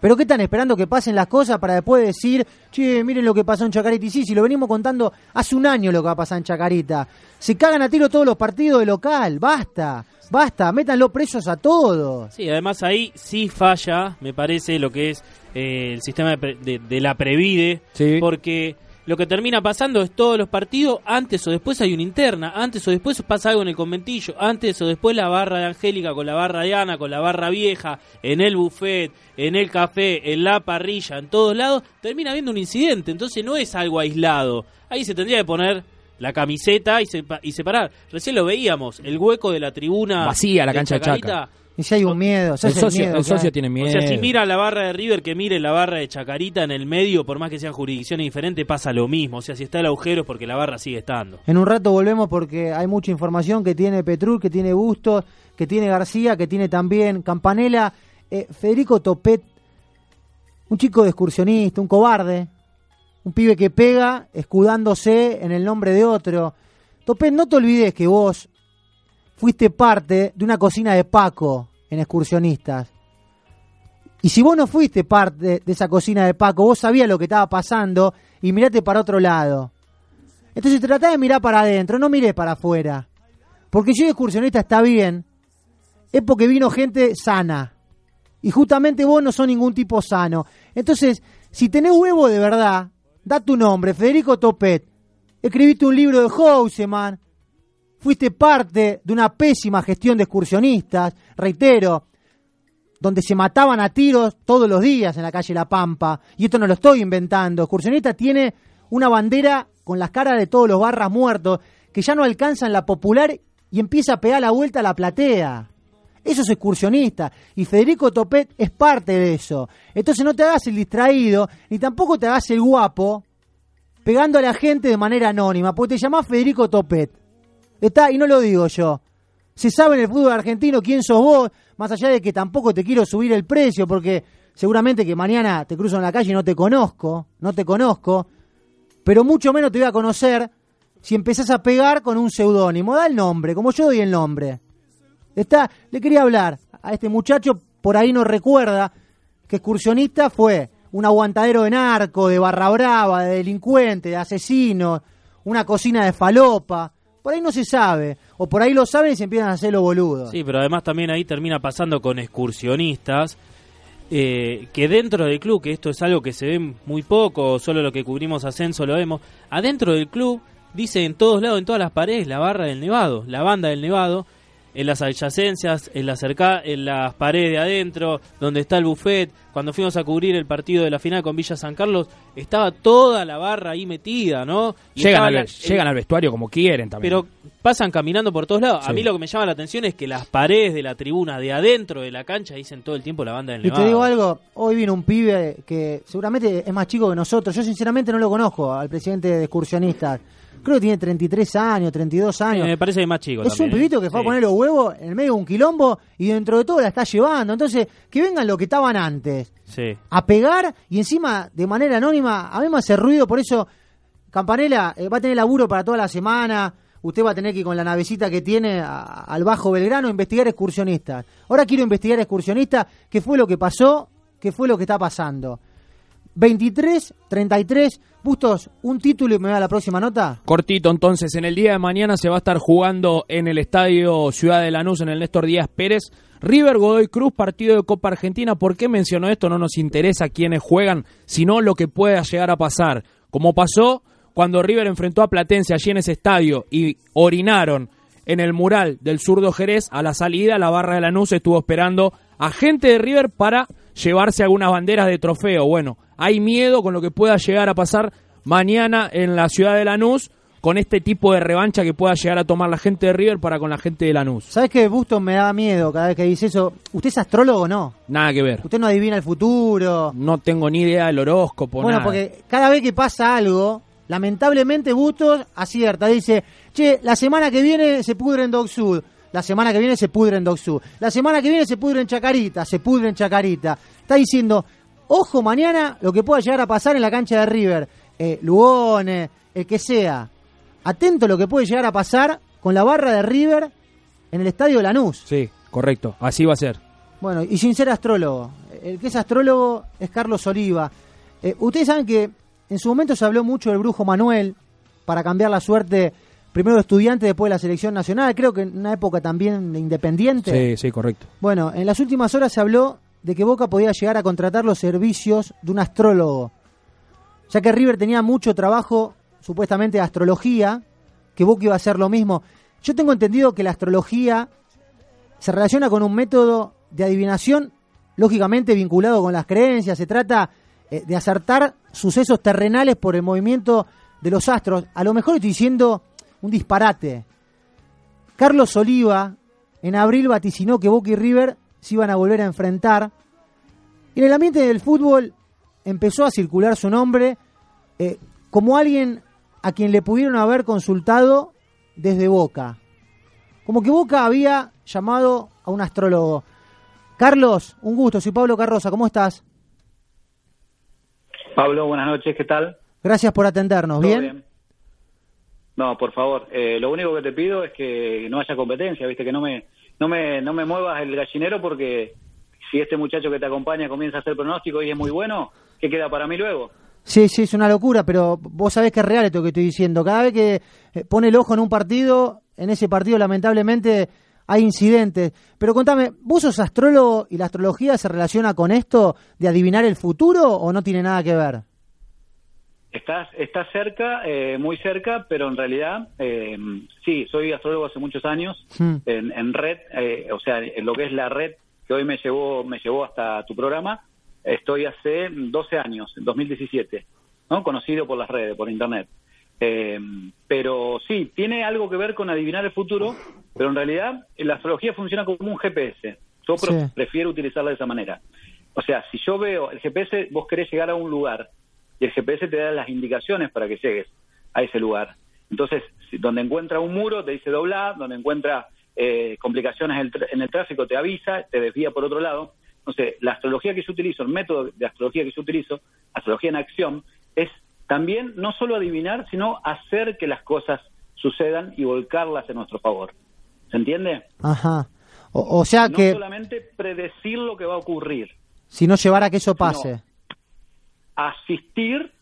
¿Pero qué están esperando que pasen las cosas para después decir, che, miren lo que pasó en Chacarita? Y sí, si lo venimos contando hace un año lo que va a pasar en Chacarita. Se cagan a tiro todos los partidos de local, basta, basta, métanlo presos a todos. Sí, además ahí sí falla, me parece, lo que es eh, el sistema de, de- de la Previde, porque lo que termina pasando es todos los partidos, antes o después hay una interna, antes o después pasa algo en el conventillo, antes o después la barra de Angélica con la barra de Ana, con la barra vieja, en el buffet, en el café, en la parrilla, en todos lados, termina habiendo un incidente, entonces no es algo aislado, ahí se tendría que poner la camiseta y, sepa- y separar. Recién lo veíamos, el hueco de la tribuna Vacía la cancha de Chacarita, Chaca. Y si hay un miedo, El socio- miedo el socio tiene O sea, si miedo. mira la barra de River, que mire la barra de Chacarita en el medio, por más que sean jurisdicciones diferentes, pasa lo mismo. O sea, si está el agujero es porque la barra sigue estando. En un rato volvemos porque hay mucha información que tiene Petrul, que tiene Bustos, que tiene García, que tiene también Campanella. Eh, Federico Topet, un chico de excursionista, un cobarde, un pibe que pega escudándose en el nombre de otro. Topet, no te olvides que vos fuiste parte de una cocina de Paco en excursionistas. Y si vos no fuiste parte de esa cocina de Paco, vos sabías lo que estaba pasando y mirate para otro lado. Entonces trata de mirar para adentro, no mires para afuera. Porque si un excursionista está bien, es porque vino gente sana. Y justamente vos no sos ningún tipo sano. Entonces, si tenés huevo de verdad, da tu nombre, Federico Topet. Escribiste un libro de Houseman. Fuiste parte de una pésima gestión de excursionistas. Reitero, donde se mataban a tiros todos los días en la calle La Pampa. Y esto no lo estoy inventando. Excursionista tiene una bandera con las caras de todos los barras muertos que ya no alcanzan la popular y empieza a pegar la vuelta a la platea. Eso es excursionista. Y Federico Topet es parte de eso. Entonces no te hagas el distraído, ni tampoco te hagas el guapo, pegando a la gente de manera anónima, porque te llamás Federico Topet. Está, y no lo digo yo. Se sabe en el fútbol argentino quién sos vos, más allá de que tampoco te quiero subir el precio, porque seguramente que mañana te cruzo en la calle y no te conozco, no te conozco, pero mucho menos te voy a conocer si empezás a pegar con un seudónimo. Da el nombre, como yo doy el nombre. Está, le quería hablar a este muchacho, por ahí no recuerda que excursionista fue un aguantadero de narco, de barra brava, de delincuente, de asesino, una cocina de falopa. Por ahí no se sabe, o por ahí lo saben y se empiezan a hacer los boludos. Sí, pero además también ahí termina pasando con excursionistas. eh, que dentro del club, que esto es algo que se ve muy poco, solo lo que cubrimos ascenso lo vemos, adentro del club dice en todos lados, en todas las paredes, la barra del Nevado, la banda del Nevado, en las adyacencias, en, la cerca, en las paredes de adentro, donde está el buffet. Cuando fuimos a cubrir el partido de la final con Villa San Carlos, estaba toda la barra ahí metida, ¿no? Y Llegan al, la- llegan al vestuario como quieren también. pero pasan caminando por todos lados. A mí lo que me llama la atención es que las paredes de la tribuna de adentro de la cancha dicen todo el tiempo la banda del Y te digo algo, hoy vino un pibe que seguramente es más chico que nosotros. Yo sinceramente no lo conozco al presidente de excursionistas. Creo que tiene 33 años, 32 años. Eh, me parece que es más chico. Es también, un pibito ¿eh? que fue a Sí. poner los huevos en el medio de un quilombo y dentro de todo la está llevando. Entonces, que vengan lo que estaban antes. Sí. A pegar y encima de manera anónima, a mí me hace ruido, por eso Campanella eh, va a tener laburo para toda la semana. Usted va a tener que ir con la navecita que tiene a- al Bajo Belgrano investigar excursionistas. Ahora quiero investigar excursionistas, qué fue lo que pasó, qué fue lo que está pasando. 23, 33, Bustos, un título y me da la próxima nota. Cortito, entonces, en el día de mañana se va a estar jugando en el estadio Ciudad de Lanús, en el Néstor Díaz Pérez. River Godoy Cruz, partido de Copa Argentina. ¿Por qué menciono esto? No nos interesa quiénes juegan, sino lo que pueda llegar a pasar. Como pasó cuando River enfrentó a Platense allí en ese estadio y orinaron en el mural del zurdo Jerez, a la salida la barra de Lanús estuvo esperando a gente de River para llevarse algunas banderas de trofeo. Bueno, hay miedo con lo que pueda llegar a pasar mañana en la ciudad de Lanús con este tipo de revancha que pueda llegar a tomar la gente de River para con la gente de Lanús. ¿Sabes que Bustos me da miedo cada vez que dice eso? ¿Usted es astrólogo o no? Nada que ver. ¿Usted no adivina el futuro? No tengo ni idea del horóscopo, Bueno, nada. porque cada vez que pasa algo, lamentablemente Bustos acierta. Dice, che, la semana que viene se pudre en Dog Sud. La semana que viene se pudre en Sud. La semana que viene se pudre en Chacarita. Se pudre en Chacarita. Está diciendo, ojo mañana lo que pueda llegar a pasar en la cancha de River. Eh, Lugones, el que sea. Atento a lo que puede llegar a pasar con la barra de River en el estadio de Lanús. Sí, correcto. Así va a ser. Bueno, y sin ser astrólogo. El que es astrólogo es Carlos Oliva. Eh, ustedes saben que en su momento se habló mucho del brujo Manuel para cambiar la suerte primero de estudiante, después de la selección nacional. Creo que en una época también de independiente. Sí, sí, correcto. Bueno, en las últimas horas se habló de que Boca podía llegar a contratar los servicios de un astrólogo, ya que River tenía mucho trabajo, supuestamente, de astrología, que Boca iba a hacer lo mismo. Yo tengo entendido que la astrología se relaciona con un método de adivinación, lógicamente vinculado con las creencias. Se trata eh, de acertar sucesos terrenales por el movimiento de los astros. A lo mejor estoy diciendo un disparate. Carlos Oliva en abril vaticinó que Boca y River se iban a volver a enfrentar. Y en el ambiente del fútbol empezó a circular su nombre eh, como alguien a quien le pudieron haber consultado desde Boca. Como que Boca había llamado a un astrólogo. Carlos, un gusto, soy Pablo Carroza, ¿cómo estás? Pablo, buenas noches, ¿qué tal? Gracias por atendernos, ¿Todo ¿bien? No, por favor, eh, lo único que te pido es que no haya competencia, viste, que no me, no me, no me muevas el gallinero porque si este muchacho que te acompaña comienza a hacer pronóstico y es muy bueno, ¿qué queda para mí luego? Sí, sí, es una locura, pero vos sabés que es real esto que estoy diciendo. Cada vez que eh, pone el ojo en un partido, en ese partido lamentablemente hay incidentes. Pero contame, ¿vos sos astrólogo y la astrología se relaciona con esto de adivinar el futuro o no tiene nada que ver? Estás, estás cerca, eh, muy cerca, pero en realidad, eh, sí, soy astrólogo hace muchos años Hmm. en, en red, eh, o sea, en lo que es la red que hoy me llevó, me llevó hasta tu programa, estoy hace 12 años, en 2017, ¿no? Conocido por las redes, por internet. Eh, pero sí, tiene algo que ver con adivinar el futuro, pero en realidad la astrología funciona como un GPS. Yo Sí. prefiero utilizarla de esa manera. O sea, si yo veo el GPS, vos querés llegar a un lugar y el GPS te da las indicaciones para que llegues a ese lugar. Entonces, donde encuentra un muro, te dice doblar, donde encuentra eh, complicaciones en el, tr- en el tráfico, te avisa, te desvía por otro lado. Entonces, la astrología que yo utilizo, el método de astrología que yo utilizo, astrología en acción, es también no solo adivinar, sino hacer que las cosas sucedan y volcarlas en nuestro favor. ¿Se entiende? Ajá. O, o sea no que solamente predecir lo que va a ocurrir, si no llevara a que eso pase. Asistir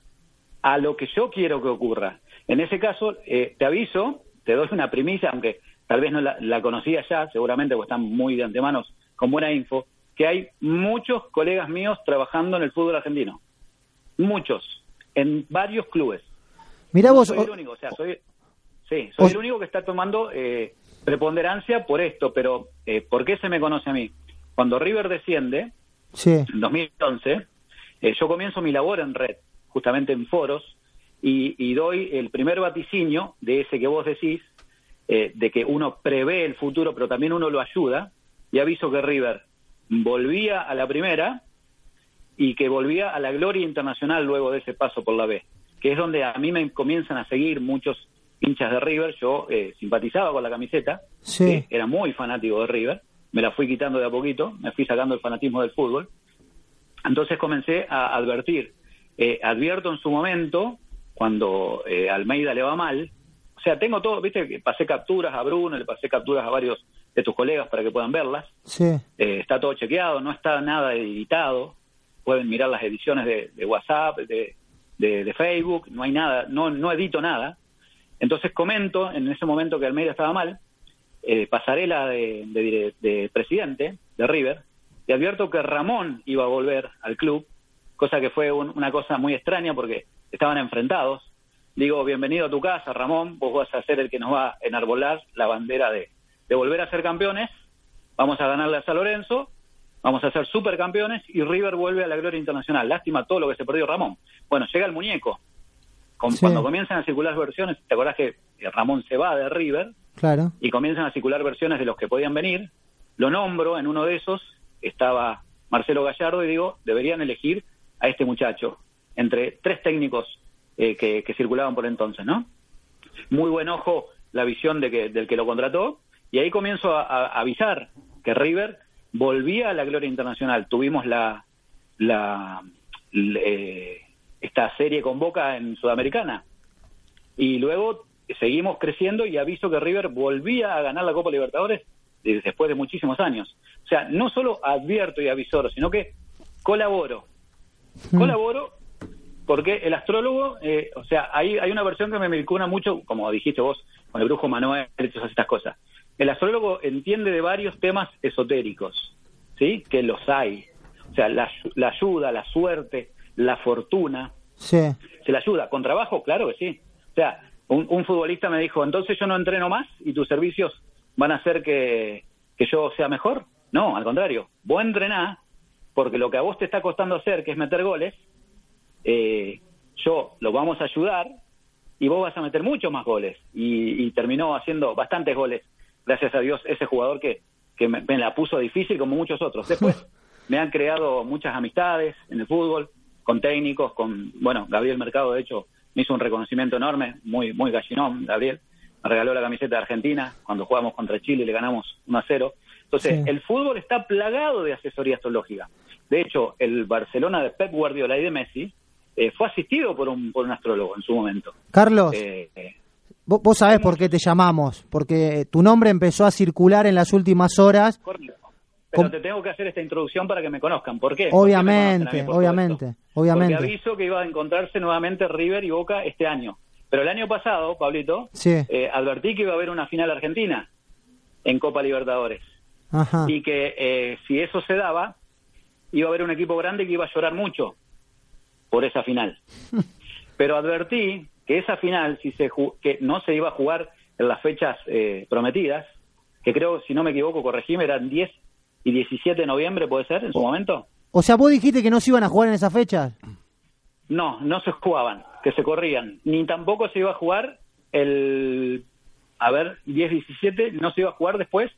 a lo que yo quiero que ocurra. En ese caso, eh, te aviso, te doy una primicia, aunque tal vez no la, la conocías ya, seguramente, porque están muy de antemano con buena info, que hay muchos colegas míos trabajando en el fútbol argentino. Muchos, en varios clubes. Mirá No vos, soy el único, o sea, soy, sí, soy el único que está tomando eh, preponderancia por esto, pero eh, ¿por qué se me conoce a mí? Cuando River desciende, sí. en 2011, eh, yo comienzo mi labor en red, justamente en foros, y, y doy el primer vaticinio de ese que vos decís, eh, de que uno prevé el futuro, pero también uno lo ayuda, y aviso que River volvía a la primera y que volvía a la gloria internacional luego de ese paso por la B, que es donde a mí me comienzan a seguir muchos hinchas de River, yo eh, simpatizaba con la camiseta, Sí. ¿sí? era muy fanático de River, me la fui quitando de a poquito, me fui sacando el fanatismo del fútbol. Entonces comencé a advertir. Eh, advierto en su momento, cuando eh, Almeida le va mal, o sea, tengo todo, viste, que pasé capturas a Bruno, le pasé capturas a varios de tus colegas para que puedan verlas. Sí. Eh, está todo chequeado, no está nada editado. Pueden mirar las ediciones de, de WhatsApp, de, de- de Facebook, no hay nada, no, no edito nada. Entonces comento en ese momento que Almeida estaba mal, eh, pasarela de, de- de presidente de River, y advierto que Ramón iba a volver al club, cosa que fue un- una cosa muy extraña porque estaban enfrentados. Digo, bienvenido a tu casa, Ramón, vos vas a ser el que nos va a enarbolar la bandera de, de volver a ser campeones, vamos a ganarle a San Lorenzo, vamos a ser supercampeones y River vuelve a la gloria internacional. Lástima todo lo que se perdió Ramón. Bueno, llega el muñeco. Con- Sí. Cuando comienzan a circular versiones, ¿te acordás que Ramón se va de River? Claro. y comienzan a circular versiones de los que podían venir. Lo nombro, en uno de esos estaba Marcelo Gallardo y digo, deberían elegir a este muchacho entre tres técnicos eh, que, circulaban por entonces, ¿no? Muy buen ojo la visión de que, del que lo contrató y ahí comienzo a, avisar que River volvía a la gloria internacional. Tuvimos la, la l- eh, esta serie con Boca en Sudamericana y luego seguimos creciendo y aviso que River volvía a ganar la Copa Libertadores de- después de muchísimos años. O sea, no solo advierto y avisoro, sino que colaboro. Colaboro porque el astrólogo, eh, o sea, hay, hay una versión que me vincula mucho, como dijiste vos, con el brujo Manuel y todas estas cosas. El astrólogo entiende de varios temas esotéricos, ¿sí? Que los hay. O sea, la, la ayuda, la suerte, la fortuna, Sí. se le ayuda. ¿Con trabajo? Claro que sí. O sea, un, un futbolista me dijo, entonces yo no entreno más y tus servicios van a hacer que, que yo sea mejor. No, al contrario. Vos entrenás porque lo que a vos te está costando hacer, que es meter goles, eh, yo lo vamos a ayudar y vos vas a meter muchos más goles. Y, y terminó haciendo bastantes goles, gracias a Dios, ese jugador que, que me, me la puso difícil como muchos otros. Después me han creado muchas amistades en el fútbol, con técnicos, con, bueno, Gabriel Mercado, de hecho, me hizo un reconocimiento enorme, muy, muy gallinón, Gabriel. Me regaló la camiseta de Argentina cuando jugamos contra Chile y le ganamos 1 a 0. Entonces, Sí. el fútbol está plagado de asesoría astrológica. De hecho, el Barcelona de Pep Guardiola y de Messi eh, fue asistido por un, por un astrólogo en su momento. Carlos, Eh, eh, vos, vos sabés por qué te llamamos, porque tu nombre empezó a circular en las últimas horas. correcto. Pero Com- te tengo que hacer esta introducción para que me conozcan. ¿Por qué? ¿Por qué me conocen a Obviamente, por obviamente, obviamente. Porque aviso que iba a encontrarse nuevamente River y Boca este año. Pero el año pasado, Pablito, Sí. eh, advertí que iba a haber una final argentina en Copa Libertadores. Ajá. Y que eh, si eso se daba, iba a haber un equipo grande que iba a llorar mucho por esa final. Pero advertí que esa final, si se que no se iba a jugar en las fechas eh, prometidas, que creo, si no me equivoco, corregime, eran 10 y 17 de noviembre, ¿puede ser, en su momento? O sea, vos dijiste que no se iban a jugar en esas fechas. No, no se jugaban, que se corrían. Ni tampoco se iba a jugar el, a ver, 10-17, no se iba a jugar después,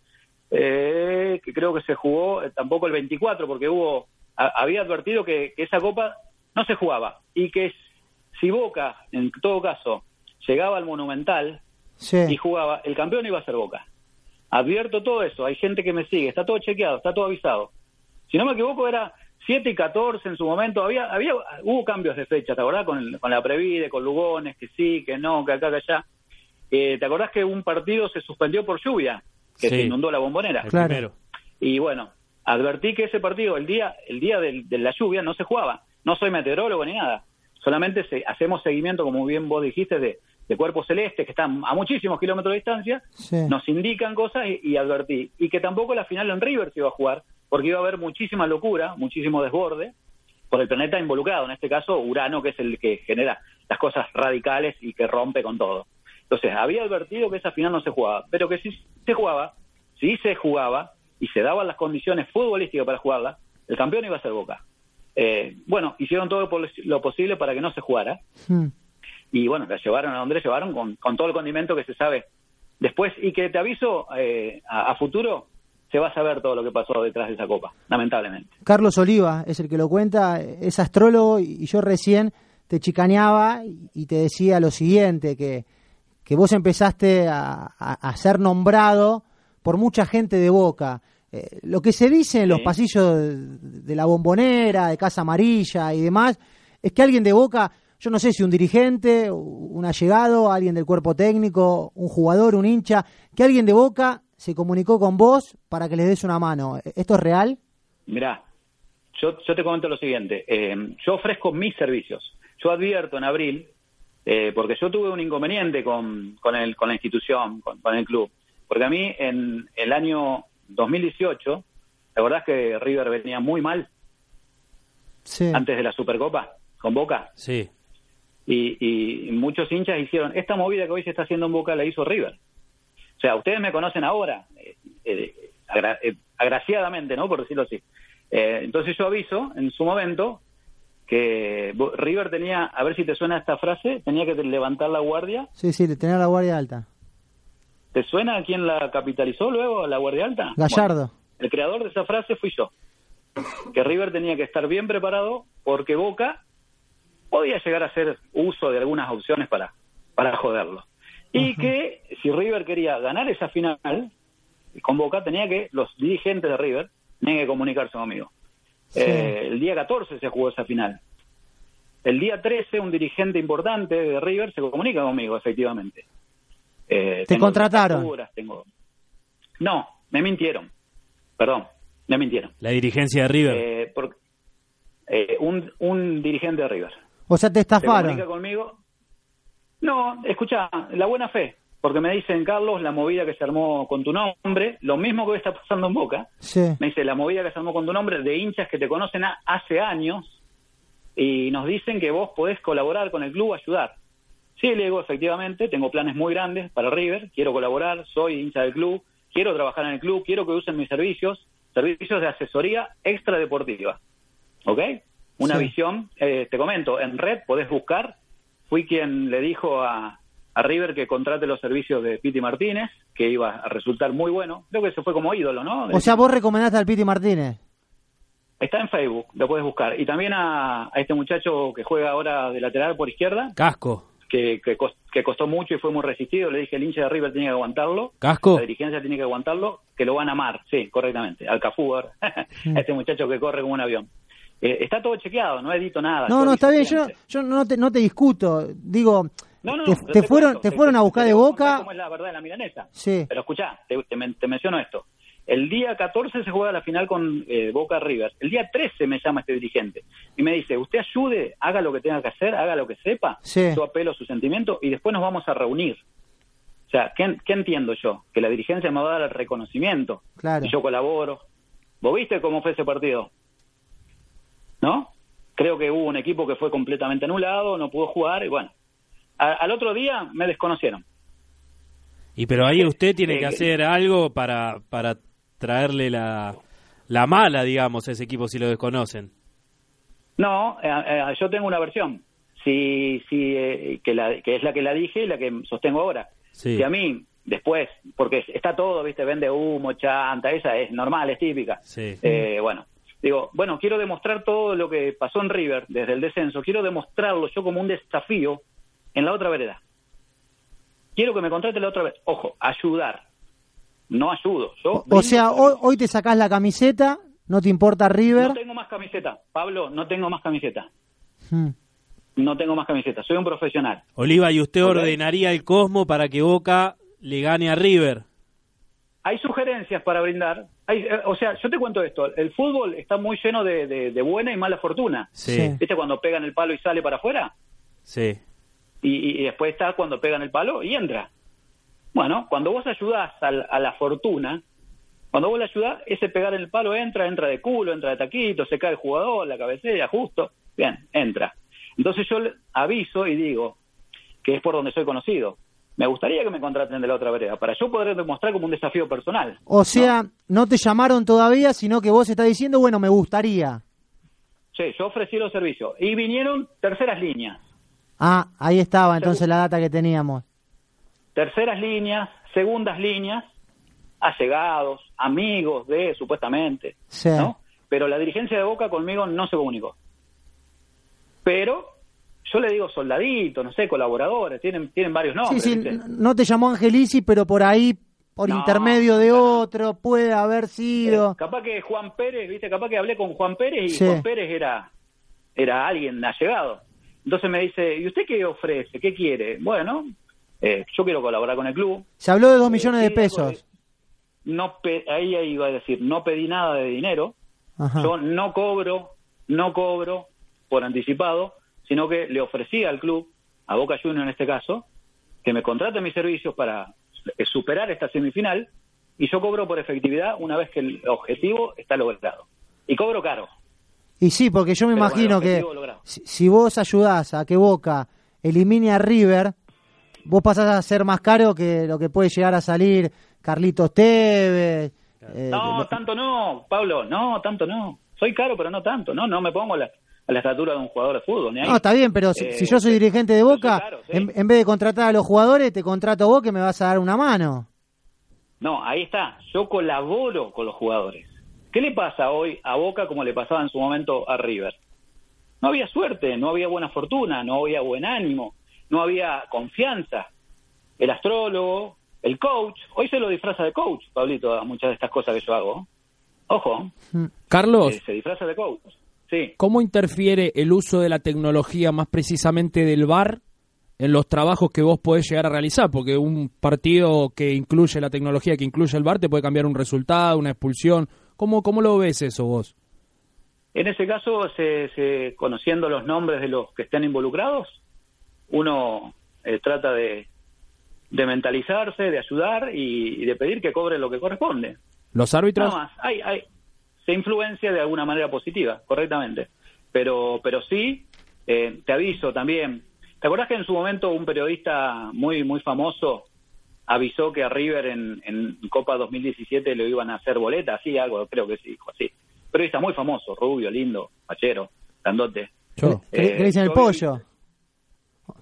eh, que creo que se jugó eh, tampoco el 24, porque hubo, a- había advertido que, que esa copa no se jugaba y que si Boca, en todo caso, llegaba al Monumental Sí. y jugaba, el campeón iba a ser Boca. Advierto todo eso, hay gente que me sigue, está todo chequeado, está todo avisado. Si no me equivoco, era 7 y 14 en su momento. Había, había, hubo cambios de fecha, ¿te acordás? Con, el- con la Previde, con Lugones, que sí, que no, que acá, que allá. Eh, ¿Te acordás que un partido se suspendió por lluvia? Que Sí. se inundó la bombonera. Claro. Y bueno, advertí que ese partido, el día, el día del- de la lluvia, no se jugaba. No soy meteorólogo ni nada. Solamente se- hacemos seguimiento, como bien vos dijiste, de, de cuerpos celestes que están a muchísimos kilómetros de distancia Sí. nos indican cosas y, y advertí. Y que tampoco la final en River se iba a jugar, porque iba a haber muchísima locura, muchísimo desborde por el planeta involucrado, en este caso Urano, que es el que genera las cosas radicales y que rompe con todo. Entonces, había advertido que esa final no se jugaba, pero que si se jugaba, si se jugaba y se daban las condiciones futbolísticas para jugarla, el campeón iba a ser Boca. Eh, bueno, hicieron todo lo posible para que no se jugara, Hmm. y bueno, la llevaron a donde la llevaron con, con todo el condimento que se sabe después y que te aviso eh, a, a futuro se va a saber todo lo que pasó detrás de esa copa, lamentablemente. Carlos Oliva es el que lo cuenta, es astrólogo y yo recién te chicaneaba y te decía lo siguiente, que, que vos empezaste a, a- a ser nombrado por mucha gente de Boca. Eh, lo que se dice en los Sí. pasillos de, de la bombonera, de Casa Amarilla y demás, es que alguien de Boca, yo no sé si un dirigente, un allegado, alguien del cuerpo técnico, un jugador, un hincha, que alguien de Boca se comunicó con vos para que les des una mano. ¿Esto es real? Mirá, yo, yo te comento lo siguiente. eh, yo ofrezco mis servicios. Yo advierto en abril, eh, porque yo tuve un inconveniente con, con, el, con la institución, con, con el club. Porque a mí en el año 2018, la verdad es que River venía muy mal Sí. antes de la Supercopa con Boca. Sí. Y, y muchos hinchas hicieron, esta movida que hoy se está haciendo en Boca la hizo River. O sea, ustedes me conocen ahora, eh, eh, agra- eh, agraciadamente, ¿no? Por decirlo así. Entonces yo aviso en su momento que River tenía, a ver si te suena esta frase, tenía que levantar la guardia. Sí, sí, tener la guardia alta. ¿Te suena a quién la capitalizó luego, la guardia alta? Gallardo. Bueno, el creador de esa frase fui yo. Que River tenía que estar bien preparado porque Boca podía llegar a hacer uso de algunas opciones para, para joderlo. Y que si River quería ganar esa final con Boca, tenía que, los dirigentes de River, tenían que comunicarse conmigo. Eh, el día 14 se jugó esa final. El día 13 un dirigente importante de River se comunica conmigo, efectivamente. Eh, Te tengo contrataron. facturas, tengo- No, me mintieron. Perdón, me mintieron. La dirigencia de River. Eh, por- eh, un, un dirigente de River. O sea, te Se estafaron. comunica conmigo. No, escucha, la buena fe. Porque me dicen, Carlos, la movida que se armó con tu nombre, lo mismo que hoy está pasando en Boca. Sí. Me dice, la movida que se armó con tu nombre de hinchas que te conocen a- hace años y nos dicen que vos podés colaborar con el club, ayudar. Sí, le digo, efectivamente, tengo planes muy grandes para River, quiero colaborar, soy hincha del club, quiero trabajar en el club, quiero que usen mis servicios, servicios de asesoría extradeportiva. ¿Ok? Una Sí. visión, eh, te comento, en red podés buscar, fui quien le dijo a, a River que contrate los servicios de Piti Martínez, que iba a resultar muy bueno, creo que se fue como ídolo, ¿no? O sea, vos recomendaste al Piti Martínez. Está en Facebook, lo puedes buscar. Y también a, a este muchacho que juega ahora de lateral por izquierda, Casco. que, que, que costó mucho y fue muy resistido. Le dije, el hincha de River tiene que aguantarlo. ¿Casco? La dirigencia tiene que aguantarlo, que lo van a amar. Sí, correctamente. Al Cafú, ahora. a este muchacho que corre como un avión. Eh, está todo chequeado, no edito nada. No, no, está bien, yo, yo no, te, no te discuto. Digo, No, no, te, no, te te fueron, cuento, te fueron a buscar de boca. cómo es la verdad de la milanesa. Sí. Pero escuchá, te, te men- te menciono esto. El día 14 se juega la final con eh, Boca River. El día 13 me llama este dirigente y me dice, usted ayude, haga lo que tenga que hacer, haga lo que sepa, Sí. yo apelo a su sentimiento y después nos vamos a reunir. O sea, ¿qué, qué entiendo yo? Que la dirigencia me va a dar el reconocimiento Claro. y yo colaboro. ¿Vos viste cómo fue ese partido? ¿No? Creo que hubo un equipo que fue completamente anulado, no pudo jugar y bueno. A- al otro día me desconocieron. Y pero ahí usted tiene que Eh, hacer algo para, para traerle la, la mala, digamos, a ese equipo si lo desconocen. No, eh, eh, yo tengo una versión, sí, sí, eh, que, la, que es la que la dije y la que sostengo ahora. Sí. Si a mí, después, porque está todo, viste, vende humo, chanta, esa es normal, es típica. Sí. Eh, bueno, digo, bueno, quiero demostrar todo lo que pasó en River desde el descenso, quiero demostrarlo yo como un desafío en la otra vereda. Quiero que me contrate la otra vez. Ojo, ayudar. No ayudo. Yo O sea, hoy, hoy te sacás la camiseta, no te importa River. no tengo más camiseta. Pablo, no tengo más camiseta. Hmm. No tengo más camiseta. Soy un profesional. Oliva, ¿y usted ordenaría el Cosmo para que Boca le gane a River? Hay sugerencias para brindar. Hay, eh, o sea, yo te cuento esto. El fútbol está muy lleno de, de- de buena y mala fortuna. Sí. ¿Viste cuando pegan el palo y sale para afuera? Sí. Y, después está cuando pegan el palo y entra. Bueno, cuando vos ayudás al- a, la fortuna, cuando vos le ayudás, ese pegar el palo entra, entra de culo, entra de taquito, se cae el jugador, la cabecera, justo. Bien, entra. Entonces yo le aviso y digo que es por donde soy conocido. Me gustaría que me contraten de la otra vereda, para yo poder demostrar como un desafío personal. O sea, no te llamaron todavía, sino que vos estás diciendo, bueno, me gustaría. Sí, yo ofrecí los servicios. Y vinieron terceras líneas. Ah, ahí estaba entonces la data que teníamos. terceras líneas, segundas líneas, allegados, amigos de, supuestamente, Sí. ¿no? Pero la dirigencia de Boca conmigo no se comunicó. Pero yo le digo soldaditos, no sé, colaboradores, tienen, tienen varios Sí, nombres. sí, ¿viste? n- no te llamó Angelici, pero por ahí, por No, intermedio de otro, puede haber sido. Eh, capaz que Juan Pérez, viste, capaz que hablé con Juan Pérez y Sí. Juan Pérez era, era alguien allegado. Entonces me dice, ¿y usted qué ofrece? ¿Qué quiere? Bueno, eh, yo quiero colaborar con el club. Se habló de dos millones de sí, pesos. No pe- ahí iba a decir, no pedí nada de dinero. Ajá. Yo no cobro, no cobro por anticipado, sino que le ofrecí al club, a Boca Juniors en este caso, que me contrate mis servicios para eh, superar esta semifinal y yo cobro por efectividad una vez que el objetivo está logrado. Y cobro caro. Y sí, porque yo me Pero imagino que si, si vos ayudás a que Boca elimine a River, vos pasás a ser más caro que lo que puede llegar a salir Carlitos Tevez. eh, No, lo- tanto no, Pablo, no, tanto no. Soy caro, pero no tanto, no, no me pongo la, a la estatura de un jugador de fútbol. Ni ahí. No, está bien, pero si, Eh, si yo soy dirigente de Boca, sí. en, en vez de contratar a los jugadores, te contrato vos que me vas a dar una mano. No, ahí está. Yo colaboro con los jugadores. ¿Qué le pasa hoy a Boca como le pasaba en su momento a River? No había suerte, no había buena fortuna, no había buen ánimo, no había confianza. El astrólogo, el coach, hoy se lo disfraza de coach, Pablito, a muchas de estas cosas que yo hago. Ojo, Carlos, eh, se disfraza de coach. Sí. ¿cómo interfiere el uso de la tecnología, más precisamente del VAR, en los trabajos que vos podés llegar a realizar? Porque un partido que incluye la tecnología, que incluye el VAR, te puede cambiar un resultado, una expulsión. ¿Cómo, cómo lo ves eso vos? En ese caso, se, se- conociendo los nombres de los que estén involucrados, uno eh, trata de, de mentalizarse, de ayudar y, y de pedir que cobre lo que corresponde. ¿Los árbitros? Nada más. Hay, hay, se influencia de alguna manera positiva, correctamente. Pero, pero sí, eh, te aviso también. ¿Te acordás que en su momento un periodista muy, muy famoso avisó que a River en, en Copa 2017 le iban a hacer boleta? Sí, algo, creo que sí, dijo así. Periodista muy famoso, rubio, lindo, fachero, grandote. ¿Qué, qué- Eh, qué dicen el yo- pollo?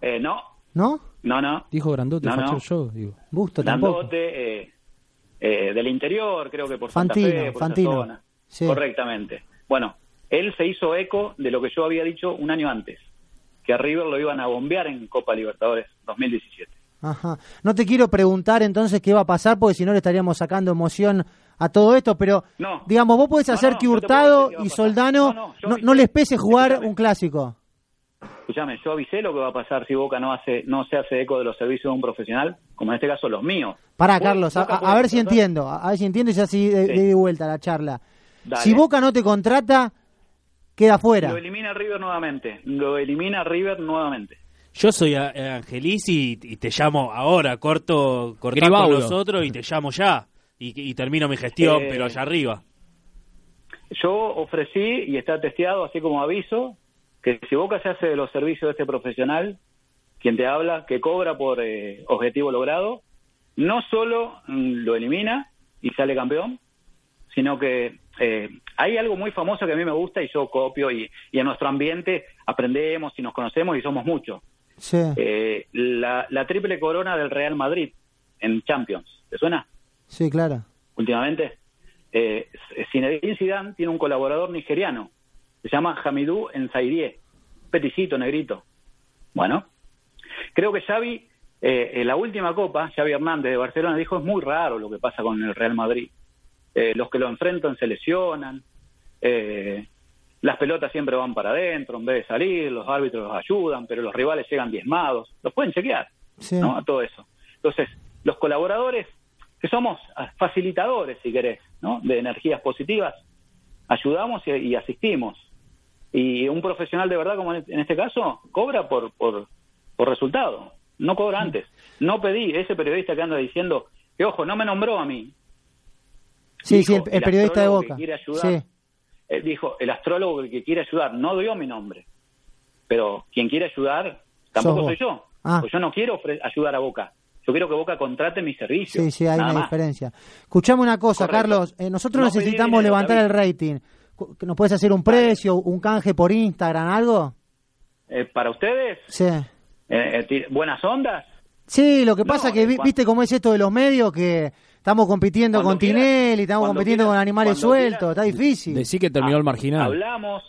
Eh, no, ¿No? no, no. Dijo grandote, No, yo, digo. Busto tampoco. Grandote, eh, eh, del interior, creo que por Santa Fantino, Fe, por Fantino. esa zona. Sí. Correctamente. Bueno, él se hizo eco de lo que yo había dicho un año antes, que a River lo iban a bombear en Copa Libertadores 2017. Ajá. No te quiero preguntar entonces qué va a pasar, porque si no le estaríamos sacando emoción a todo esto, pero No. digamos, vos podés hacer no, que Hurtado y. Soldano No, les pese jugar Escuchame. un clásico. Escúchame, yo avisé lo que va a pasar si Boca no hace no se hace eco de los servicios de un profesional, como en este caso los míos. Pará, Carlos, a, ver si entiendo, a, ver si entiendo y así de, Sí. de vuelta la charla. Dale. Si Boca no te contrata, queda fuera. Lo elimina River nuevamente. Lo elimina River nuevamente. Yo soy a- Angelici y, y te llamo ahora, corto, cortá con nosotros y te llamo ya. Y, y termino mi gestión, Eh, pero allá arriba. Yo ofrecí y está testeado, así como aviso, que si Boca se hace de los servicios de este profesional, quien te habla, que cobra por eh, objetivo logrado, no solo lo elimina y sale campeón, sino que eh, hay algo muy famoso que a mí me gusta y yo copio y, y en nuestro ambiente aprendemos y nos conocemos y somos muchos. Sí. Eh, la, la triple corona del Real Madrid en Champions, ¿te suena? Sí, claro. últimamente. Eh, Zinedine Zidane tiene un colaborador nigeriano, se llama Hamidou Ensairie, peticito, negrito. Bueno, creo que Xavi, eh, en la última copa, Xavi Hernández de Barcelona dijo, es muy raro lo que pasa con el Real Madrid. Eh, los que lo enfrentan se lesionan, eh, las pelotas siempre van para adentro en vez de salir, los árbitros los ayudan, pero los rivales llegan diezmados. Los pueden chequear, Sí. ¿no? A todo eso. Entonces, los colaboradores, que somos facilitadores, si querés, ¿no? De energías positivas, ayudamos y, y asistimos. Y un profesional de verdad, como en en este caso, cobra por, por, por resultado, no cobra antes. No pedí, ese periodista que anda diciendo, que ojo, no me nombró a mí, Sí, sí, el, periodista de que Boca. quiere ayudar. Sí. Él dijo, el astrólogo que quiere ayudar, no dio mi nombre, pero quien quiere ayudar tampoco soy yo. Ah. Pues yo no quiero ayudar a Boca. Yo quiero que Boca contrate mis servicios. Sí, sí, hay una más. diferencia. Escuchame una cosa, Correcto. Carlos. eh, nosotros No necesitamos dinero, levantar el rating. ¿Nos puedes hacer un precio, un canje por Instagram, algo? Eh, ¿Para ustedes? Sí. Eh, eh, ¿Buenas ondas? Sí, lo que pasa No, que eh, vi- viste cómo es esto de los medios, que estamos compitiendo Cuando con quieras, Tinelli, estamos compitiendo quieras, con animales sueltos, quieras. está difícil. Decí que terminó el marginal. Hablamos,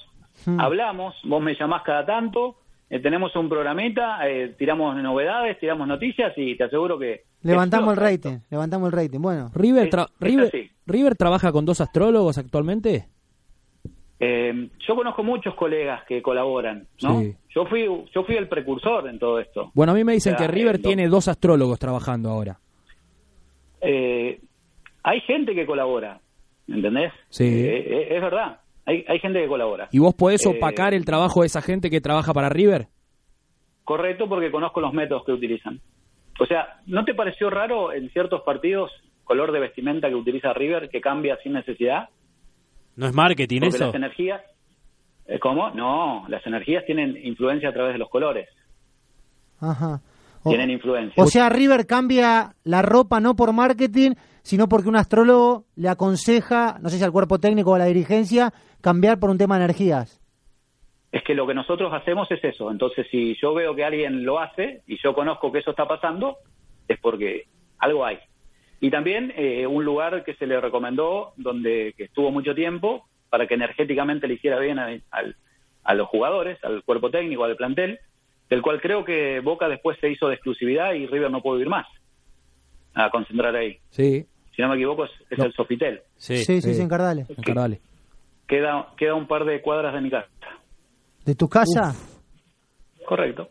Hmm. hablamos, vos me llamás cada tanto eh, tenemos un programita, eh, tiramos novedades, tiramos noticias y te aseguro que... Levantamos el rating, levantamos el rating. Bueno, River, Es- tra- es River. River trabaja con dos astrólogos actualmente. Eh, yo conozco muchos colegas que colaboran, ¿no? Sí. Yo fui yo fui el precursor en todo esto. Bueno, a mí me dicen O sea, que River eh, tiene dos astrólogos trabajando ahora. Eh, hay gente que colabora, ¿entendés? Sí. Eh, eh, es verdad, hay, hay gente que colabora. ¿Y vos podés Eh, opacar el trabajo de esa gente que trabaja para River? Correcto, porque conozco los métodos que utilizan. O sea, ¿no te pareció raro en ciertos partidos color de vestimenta que utiliza River que cambia sin necesidad? ¿No es marketing Porque eso? las energías... ¿Cómo? No, las energías tienen influencia a través de los colores. ajá. Tienen influencia. o sea, River cambia la ropa no por marketing, sino porque un astrólogo le aconseja, no sé si al cuerpo técnico o a la dirigencia, cambiar por un tema de energías. Es que lo que nosotros hacemos es eso. Entonces, si yo veo que alguien lo hace y yo conozco que eso está pasando, es porque algo hay. Y también eh, un lugar que se le recomendó, donde que estuvo mucho tiempo, para que energéticamente le hiciera bien a, a los jugadores, al cuerpo técnico, al plantel, del cual creo que Boca después se hizo de exclusividad y River no pudo ir más a concentrar ahí. Sí. Si no me equivoco, es, es el Sofitel. Sí, sí, sí, en Cardales. En Cardales. Queda, queda un par de cuadras de mi casa. ¿De tu casa? Correcto.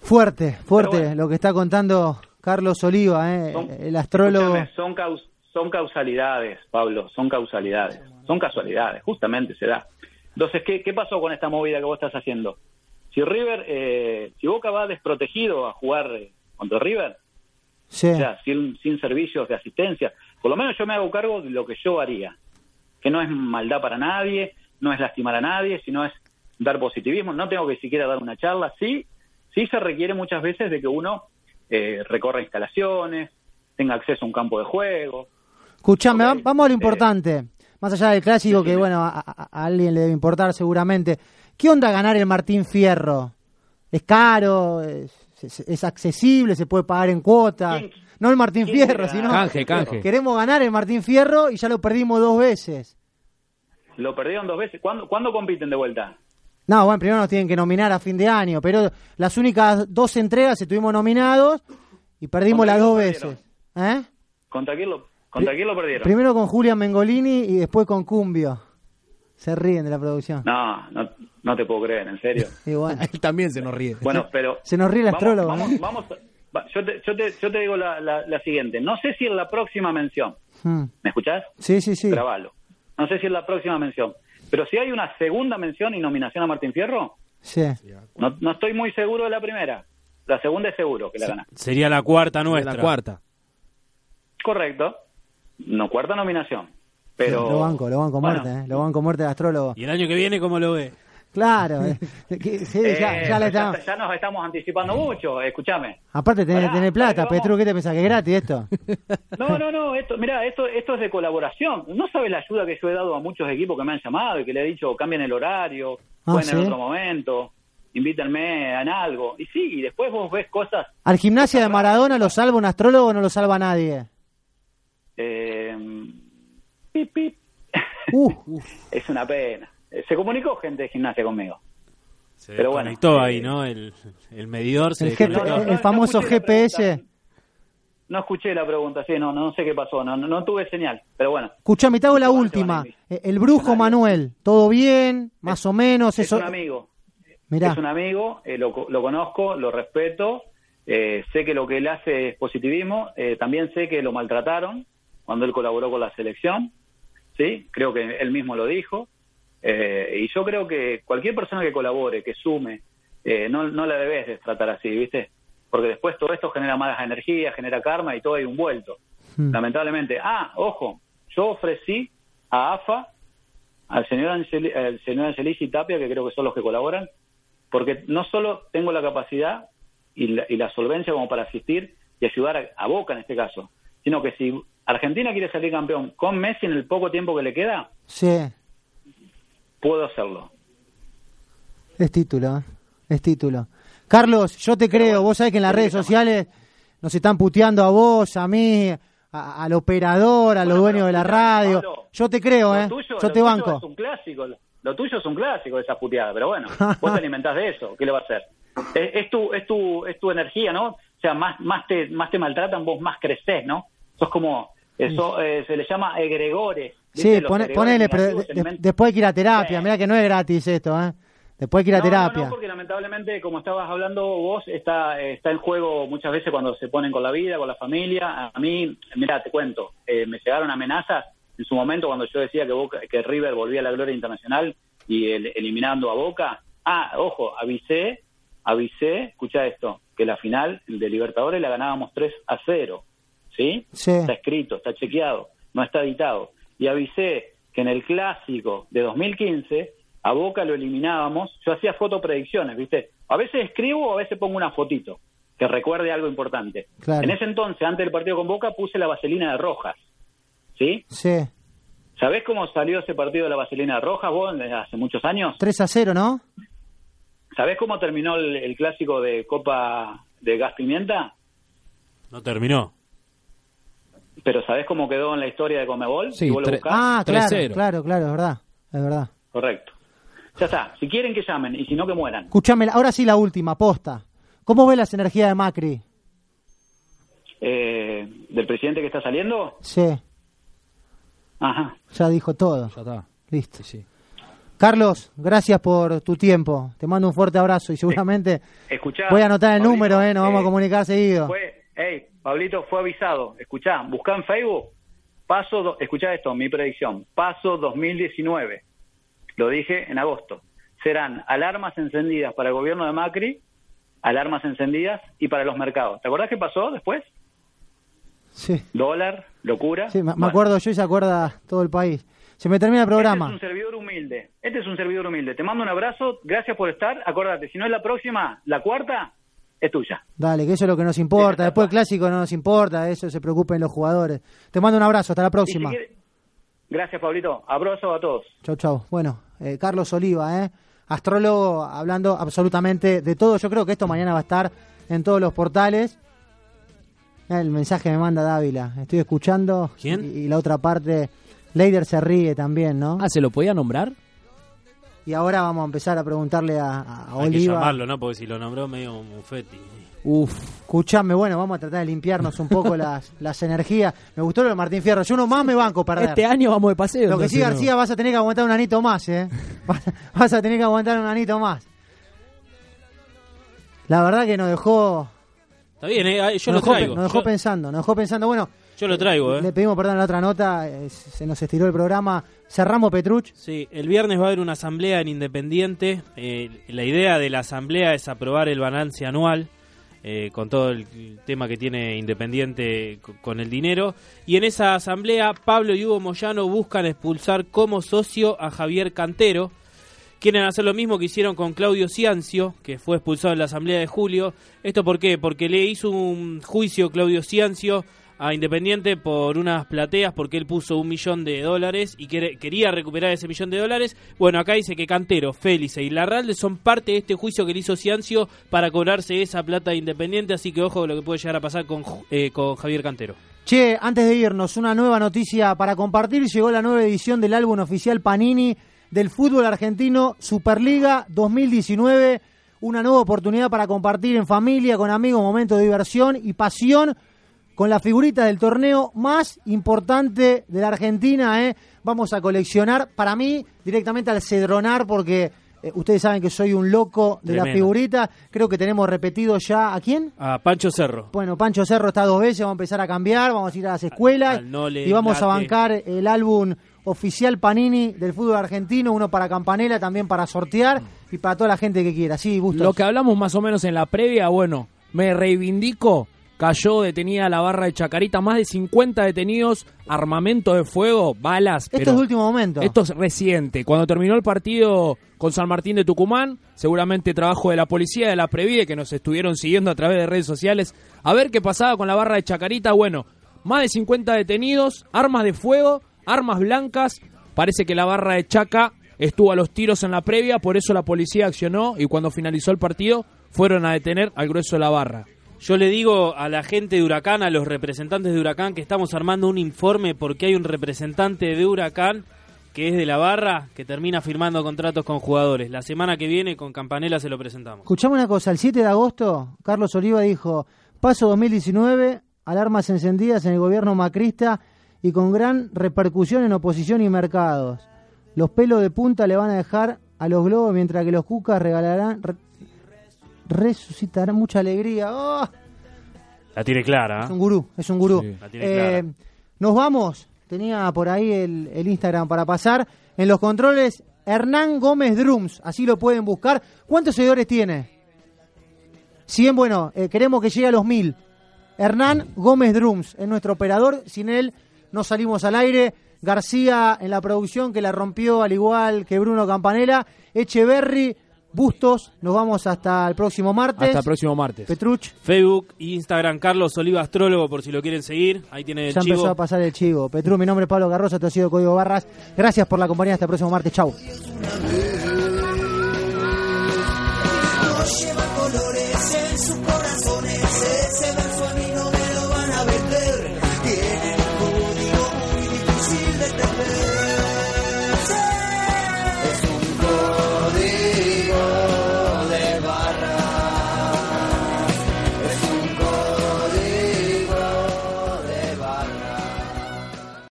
Fuerte, fuerte lo que está contando Carlos Oliva, ¿eh? el astrólogo. Son, caus- son causalidades, Pablo, son causalidades, son casualidades, justamente se da. Entonces, ¿qué, qué pasó con esta movida que vos estás haciendo? Si River, eh, si Boca va desprotegido a jugar eh, contra River, Sí. o sea, sin, sin servicios de asistencia, por lo menos yo me hago cargo de lo que yo haría, que no es maldad para nadie, no es lastimar a nadie, sino es dar positivismo, no tengo que siquiera dar una charla, sí, sí se requiere muchas veces de que uno eh, recorra instalaciones, tenga acceso a un campo de juego, Escuchame, vamos a lo eh, importante. Más allá del clásico, que bueno, a alguien le debe importar seguramente. ¿Qué onda ganar el Martín Fierro? ¿Es caro? ¿Es, es- es accesible? ¿Se puede pagar en cuotas? No el Martín Fierro, sino. Canje, canje. Queremos ganar el Martín Fierro y ya lo perdimos dos veces. Lo perdieron dos veces. ¿Cuándo, ¿cuándo compiten de vuelta? No, bueno, primero nos tienen que nominar a fin de año, pero las únicas dos entregas estuvimos nominados y perdimos ¿Contra las dos veces. ¿Eh? ¿Contra quién lo, contra quién lo perdieron? Primero con Julián Mengolini y después con Cumbio. Se ríen de la producción. No, no, no te puedo creer, en serio. Bueno, Él también se nos ríe. Bueno, pero... se nos ríe el astrólogo. Vamos, ¿no? vamos, va- yo, te, yo, te, yo te digo la, la, la siguiente. No sé si en la próxima mención, Hmm. ¿me escuchás? Sí, sí, sí. Grabalo. No sé si en la próxima mención. Pero si hay una segunda mención y nominación a Martín Fierro, Sí. no, no estoy muy seguro de la primera. La segunda es seguro que la gana. Sería la cuarta nuestra. La cuarta. Correcto. No, cuarta nominación. Pero... Lo banco, lo banco Bueno. muerte, ¿eh? Lo banco muerte del astrólogo. ¿Y el año que viene cómo lo ve? Claro. eh, que- sí, ya, Eh, ya nos estamos anticipando mucho, escúchame. Aparte tenés, Pará, tenés plata, pará, Petru, ¿qué te pensás? ¿Que es gratis esto? No, no, no, esto, mira, esto, esto es de colaboración. No sabes la ayuda que yo he dado a muchos equipos que me han llamado y que le he dicho cambien el horario, Ah, jueguen en otro momento, invítenme en algo. Y sí, y después vos ves cosas. ¿Al gimnasia de Maradona lo salva un astrólogo o no lo salva nadie? Eh, pip, pip. Uh, es una pena. Eh, Se comunicó gente de gimnasia conmigo. Se Pero bueno, conectó eh, ahí, ¿no? El, el medidor se el, GP el famoso GPS. No escuché la pregunta, sí, no, no sé qué pasó, no, no, no tuve señal, pero bueno. Escuchame, te hago la última. Eh, El brujo Manuel, ¿todo bien? Más o menos. Es Eso... un amigo. Mirá, Es un amigo, eh, lo, lo conozco, lo respeto, eh, sé que lo que él hace es positivismo, eh, también sé que lo maltrataron cuando él colaboró con la selección, ¿sí? Creo que él mismo lo dijo, eh, y yo creo que cualquier persona que colabore, que sume, eh, no, no la debes de tratar así, ¿viste? Porque después todo esto genera malas energías, genera karma y todo hay un vuelto, Hmm. lamentablemente. Ah, ojo, yo ofrecí a AFA, al señor, Angeli, al señor Angelici y Tapia, que creo que son los que colaboran, porque no solo tengo la capacidad y la, y la solvencia como para asistir y ayudar a, a Boca en este caso, sino que si Argentina quiere salir campeón con Messi en el poco tiempo que le queda, sí, puedo hacerlo. es título, ¿eh? es título. Carlos, yo te creo, vos sabés que en las redes sociales nos están puteando a vos, a mí, a- al operador, a los dueños de la radio. Pablo, Yo te creo, ¿eh? tuyo- Yo lo te tuyo banco. Es un clásico. Lo tuyo es un clásico de esa puteada, pero bueno, vos te alimentás de eso, ¿qué le va a hacer? Es, es tu, es tu, es tu energía, ¿no? O sea, más, más te, más te maltratan, vos más creces, ¿no? Sos como, eso eh, se le llama egregores. Sí, pone- ponele, pero de- de- después hay que ir a terapia. Mira que no es gratis esto, ¿eh? Después hay que ir a no, terapia. No, no, porque lamentablemente, como estabas hablando vos, está, está en juego muchas veces cuando se ponen con la vida, con la familia. A mí, mira, te cuento, eh, me llegaron amenazas en su momento cuando yo decía que, Boca, que River volvía a la gloria internacional y el- eliminando a Boca. Ah, ojo, avisé, avisé, escucha esto, que la final de Libertadores la ganábamos 3 a 0. ¿Sí? Sí. Está escrito, está chequeado, no está editado. Y avisé que en el clásico de 2015 a Boca lo eliminábamos. Yo hacía fotopredicciones, ¿viste? A veces escribo o a veces pongo una fotito que recuerde algo importante. Claro. En ese entonces, antes del partido con Boca, puse la vaselina de Rojas. ¿Sí? Sí. ¿Sabés cómo salió ese partido de la vaselina de Rojas vos eh, hace muchos años? 3 a 0, ¿no? ¿Sabés cómo terminó el, el clásico de Copa de Gas Pimienta? No terminó. Pero ¿sabés cómo quedó en la historia de Comebol? Sí, Si vos lo buscás. ah, claro, claro, claro, es verdad. Es verdad. Correcto. Ya está. Si quieren que llamen y si no que mueran. Escuchame, ahora sí la última, posta. ¿Cómo ves las energías de Macri? Eh, ¿Del presidente que está saliendo? Sí, Ajá. ya dijo todo. Ya está. Listo. Carlos, gracias por tu tiempo. Te mando un fuerte abrazo y seguramente Escuchá. voy a anotar el número, ¿eh? Nos vamos a eh, comunicar seguido. Fue, hey, Pablito, fue avisado. Escuchá, buscá en Facebook. Paso, do- escuchá esto, mi predicción. Paso 2019. Lo dije en agosto. Serán alarmas encendidas para el gobierno de Macri, alarmas encendidas y para los mercados. ¿Te acordás qué pasó después? Sí, Dólar, locura. sí, me, Bueno, acuerdo yo y se acuerda todo el país. Se me termina el Este es programa. un servidor humilde. Este es un servidor humilde. Te mando un abrazo. Gracias por estar. Acordate, si no es la próxima, la cuarta es tuya. Dale, que eso es lo que nos importa. Después el clásico no nos importa, eso se preocupen los jugadores. Te mando un abrazo, hasta la si próxima. quiere- Gracias, Pablito. Abrazo a todos. Chau, chau. Bueno, eh, Carlos Oliva, ¿eh? astrólogo, hablando absolutamente de todo. Yo creo que esto mañana va a estar en todos los portales. El mensaje me manda Dávila. Estoy escuchando. ¿Quién? Y, y la otra parte, Leider se ríe también, ¿no? Ah, ¿se lo podía nombrar? Y ahora vamos a empezar a preguntarle a, a Hay que Oliva. llamarlo, ¿no? Porque si lo nombró medio mufeti. Uf, escuchame, bueno, vamos a tratar de limpiarnos un poco las, las energías. Me gustó lo de Martín Fierro. Yo uno más me banco perder. Este año vamos de paseo. Lo que sí, ¿no? García, vas a tener que aguantar un anito más, ¿eh? Vas, vas a tener que aguantar un anito más. La verdad que nos dejó. Está bien, ¿eh? Yo nos lo dejó, traigo. Nos dejó Yo- pensando, nos dejó pensando. Bueno, Yo lo traigo, ¿eh? le pedimos perdón en la otra nota, eh, se nos estiró el programa. Cerramos Petruch. Sí, el viernes va a haber una asamblea en Independiente. Eh, la idea de la asamblea es aprobar el balance anual eh, con todo el tema que tiene Independiente co- con el dinero. Y en esa asamblea, Pablo y Hugo Moyano buscan expulsar como socio a Javier Cantero. Quieren hacer lo mismo que hicieron con Claudio Ciancio, que fue expulsado en la asamblea de julio. ¿Esto por qué? Porque le hizo un juicio Claudio Ciancio a Independiente por unas plateas porque él puso un millón de dólares y quería recuperar ese millón de dólares. Bueno, acá dice que Cantero, Félix y Larralde son parte de este juicio que le hizo Ciancio para cobrarse esa plata de Independiente, así que ojo lo que puede llegar a pasar con, eh, con Javier Cantero. Che, antes de irnos, una nueva noticia para compartir. Llegó la nueva edición del álbum oficial Panini del fútbol argentino Superliga 2019. Una nueva oportunidad para compartir en familia, con amigos, momentos de diversión y pasión con la figurita del torneo más importante de la Argentina. ¿eh? Vamos a coleccionar, para mí, directamente al cedronar, porque eh, ustedes saben que soy un loco de la Tremendo. figurita. Creo que tenemos repetido ya. ¿A quién? A Pancho Cerro. Bueno, Pancho Cerro está dos veces, vamos a empezar a cambiar, vamos a ir a las escuelas al Nole, y vamos a bancar el álbum oficial Panini del fútbol argentino, uno para Campanela, también para sortear y para toda la gente que quiera. Sí, Bustos. Lo que hablamos más o menos en la previa, bueno, me reivindico. Cayó detenida la barra de Chacarita, más de 50 detenidos, armamento de fuego, balas. Esto pero es último momento. Esto es reciente. Cuando terminó el partido con San Martín de Tucumán, seguramente trabajo de la policía, de la Previde, que nos estuvieron siguiendo a través de redes sociales, a ver qué pasaba con la barra de Chacarita. Bueno, más de 50 detenidos, armas de fuego, armas blancas. Parece que la barra de Chaca estuvo a los tiros en la previa, por eso la policía accionó y cuando finalizó el partido fueron a detener al grueso de la barra. Yo le digo a la gente de Huracán, a los representantes de Huracán, que estamos armando un informe porque hay un representante de Huracán que es de la barra, que termina firmando contratos con jugadores. La semana que viene con Campanella se lo presentamos. Escuchame una cosa, el 7 de agosto, Carlos Oliva dijo, paso 2019, alarmas encendidas en el gobierno macrista y con gran repercusión en oposición y mercados. Los pelos de punta le van a dejar a los globos mientras que los cucas regalarán, re- resucitarán mucha alegría. ¡Oh! La tiene clara. ¿eh? Es un gurú, es un gurú. Sí, la tiene Eh, nos vamos, tenía por ahí el, el Instagram para pasar. En los controles, Hernán Gómez Drums, así lo pueden buscar. ¿Cuántos seguidores tiene? 100, bueno, eh, queremos que llegue a los mil. Hernán Gómez Drums es nuestro operador, sin él no salimos al aire. García en la producción que la rompió al igual que Bruno Campanella. Echeverry, Bustos, nos vamos hasta el próximo martes. Hasta el próximo martes. Petruch. Facebook, Instagram, Carlos Oliva Astrólogo, por si lo quieren seguir. Ahí tienen el Ya chivo. empezó a pasar el chivo. Petru, mi nombre es Pablo Garrosa, te ha sido Código Barras. Gracias por la compañía. Hasta el próximo martes. Chau.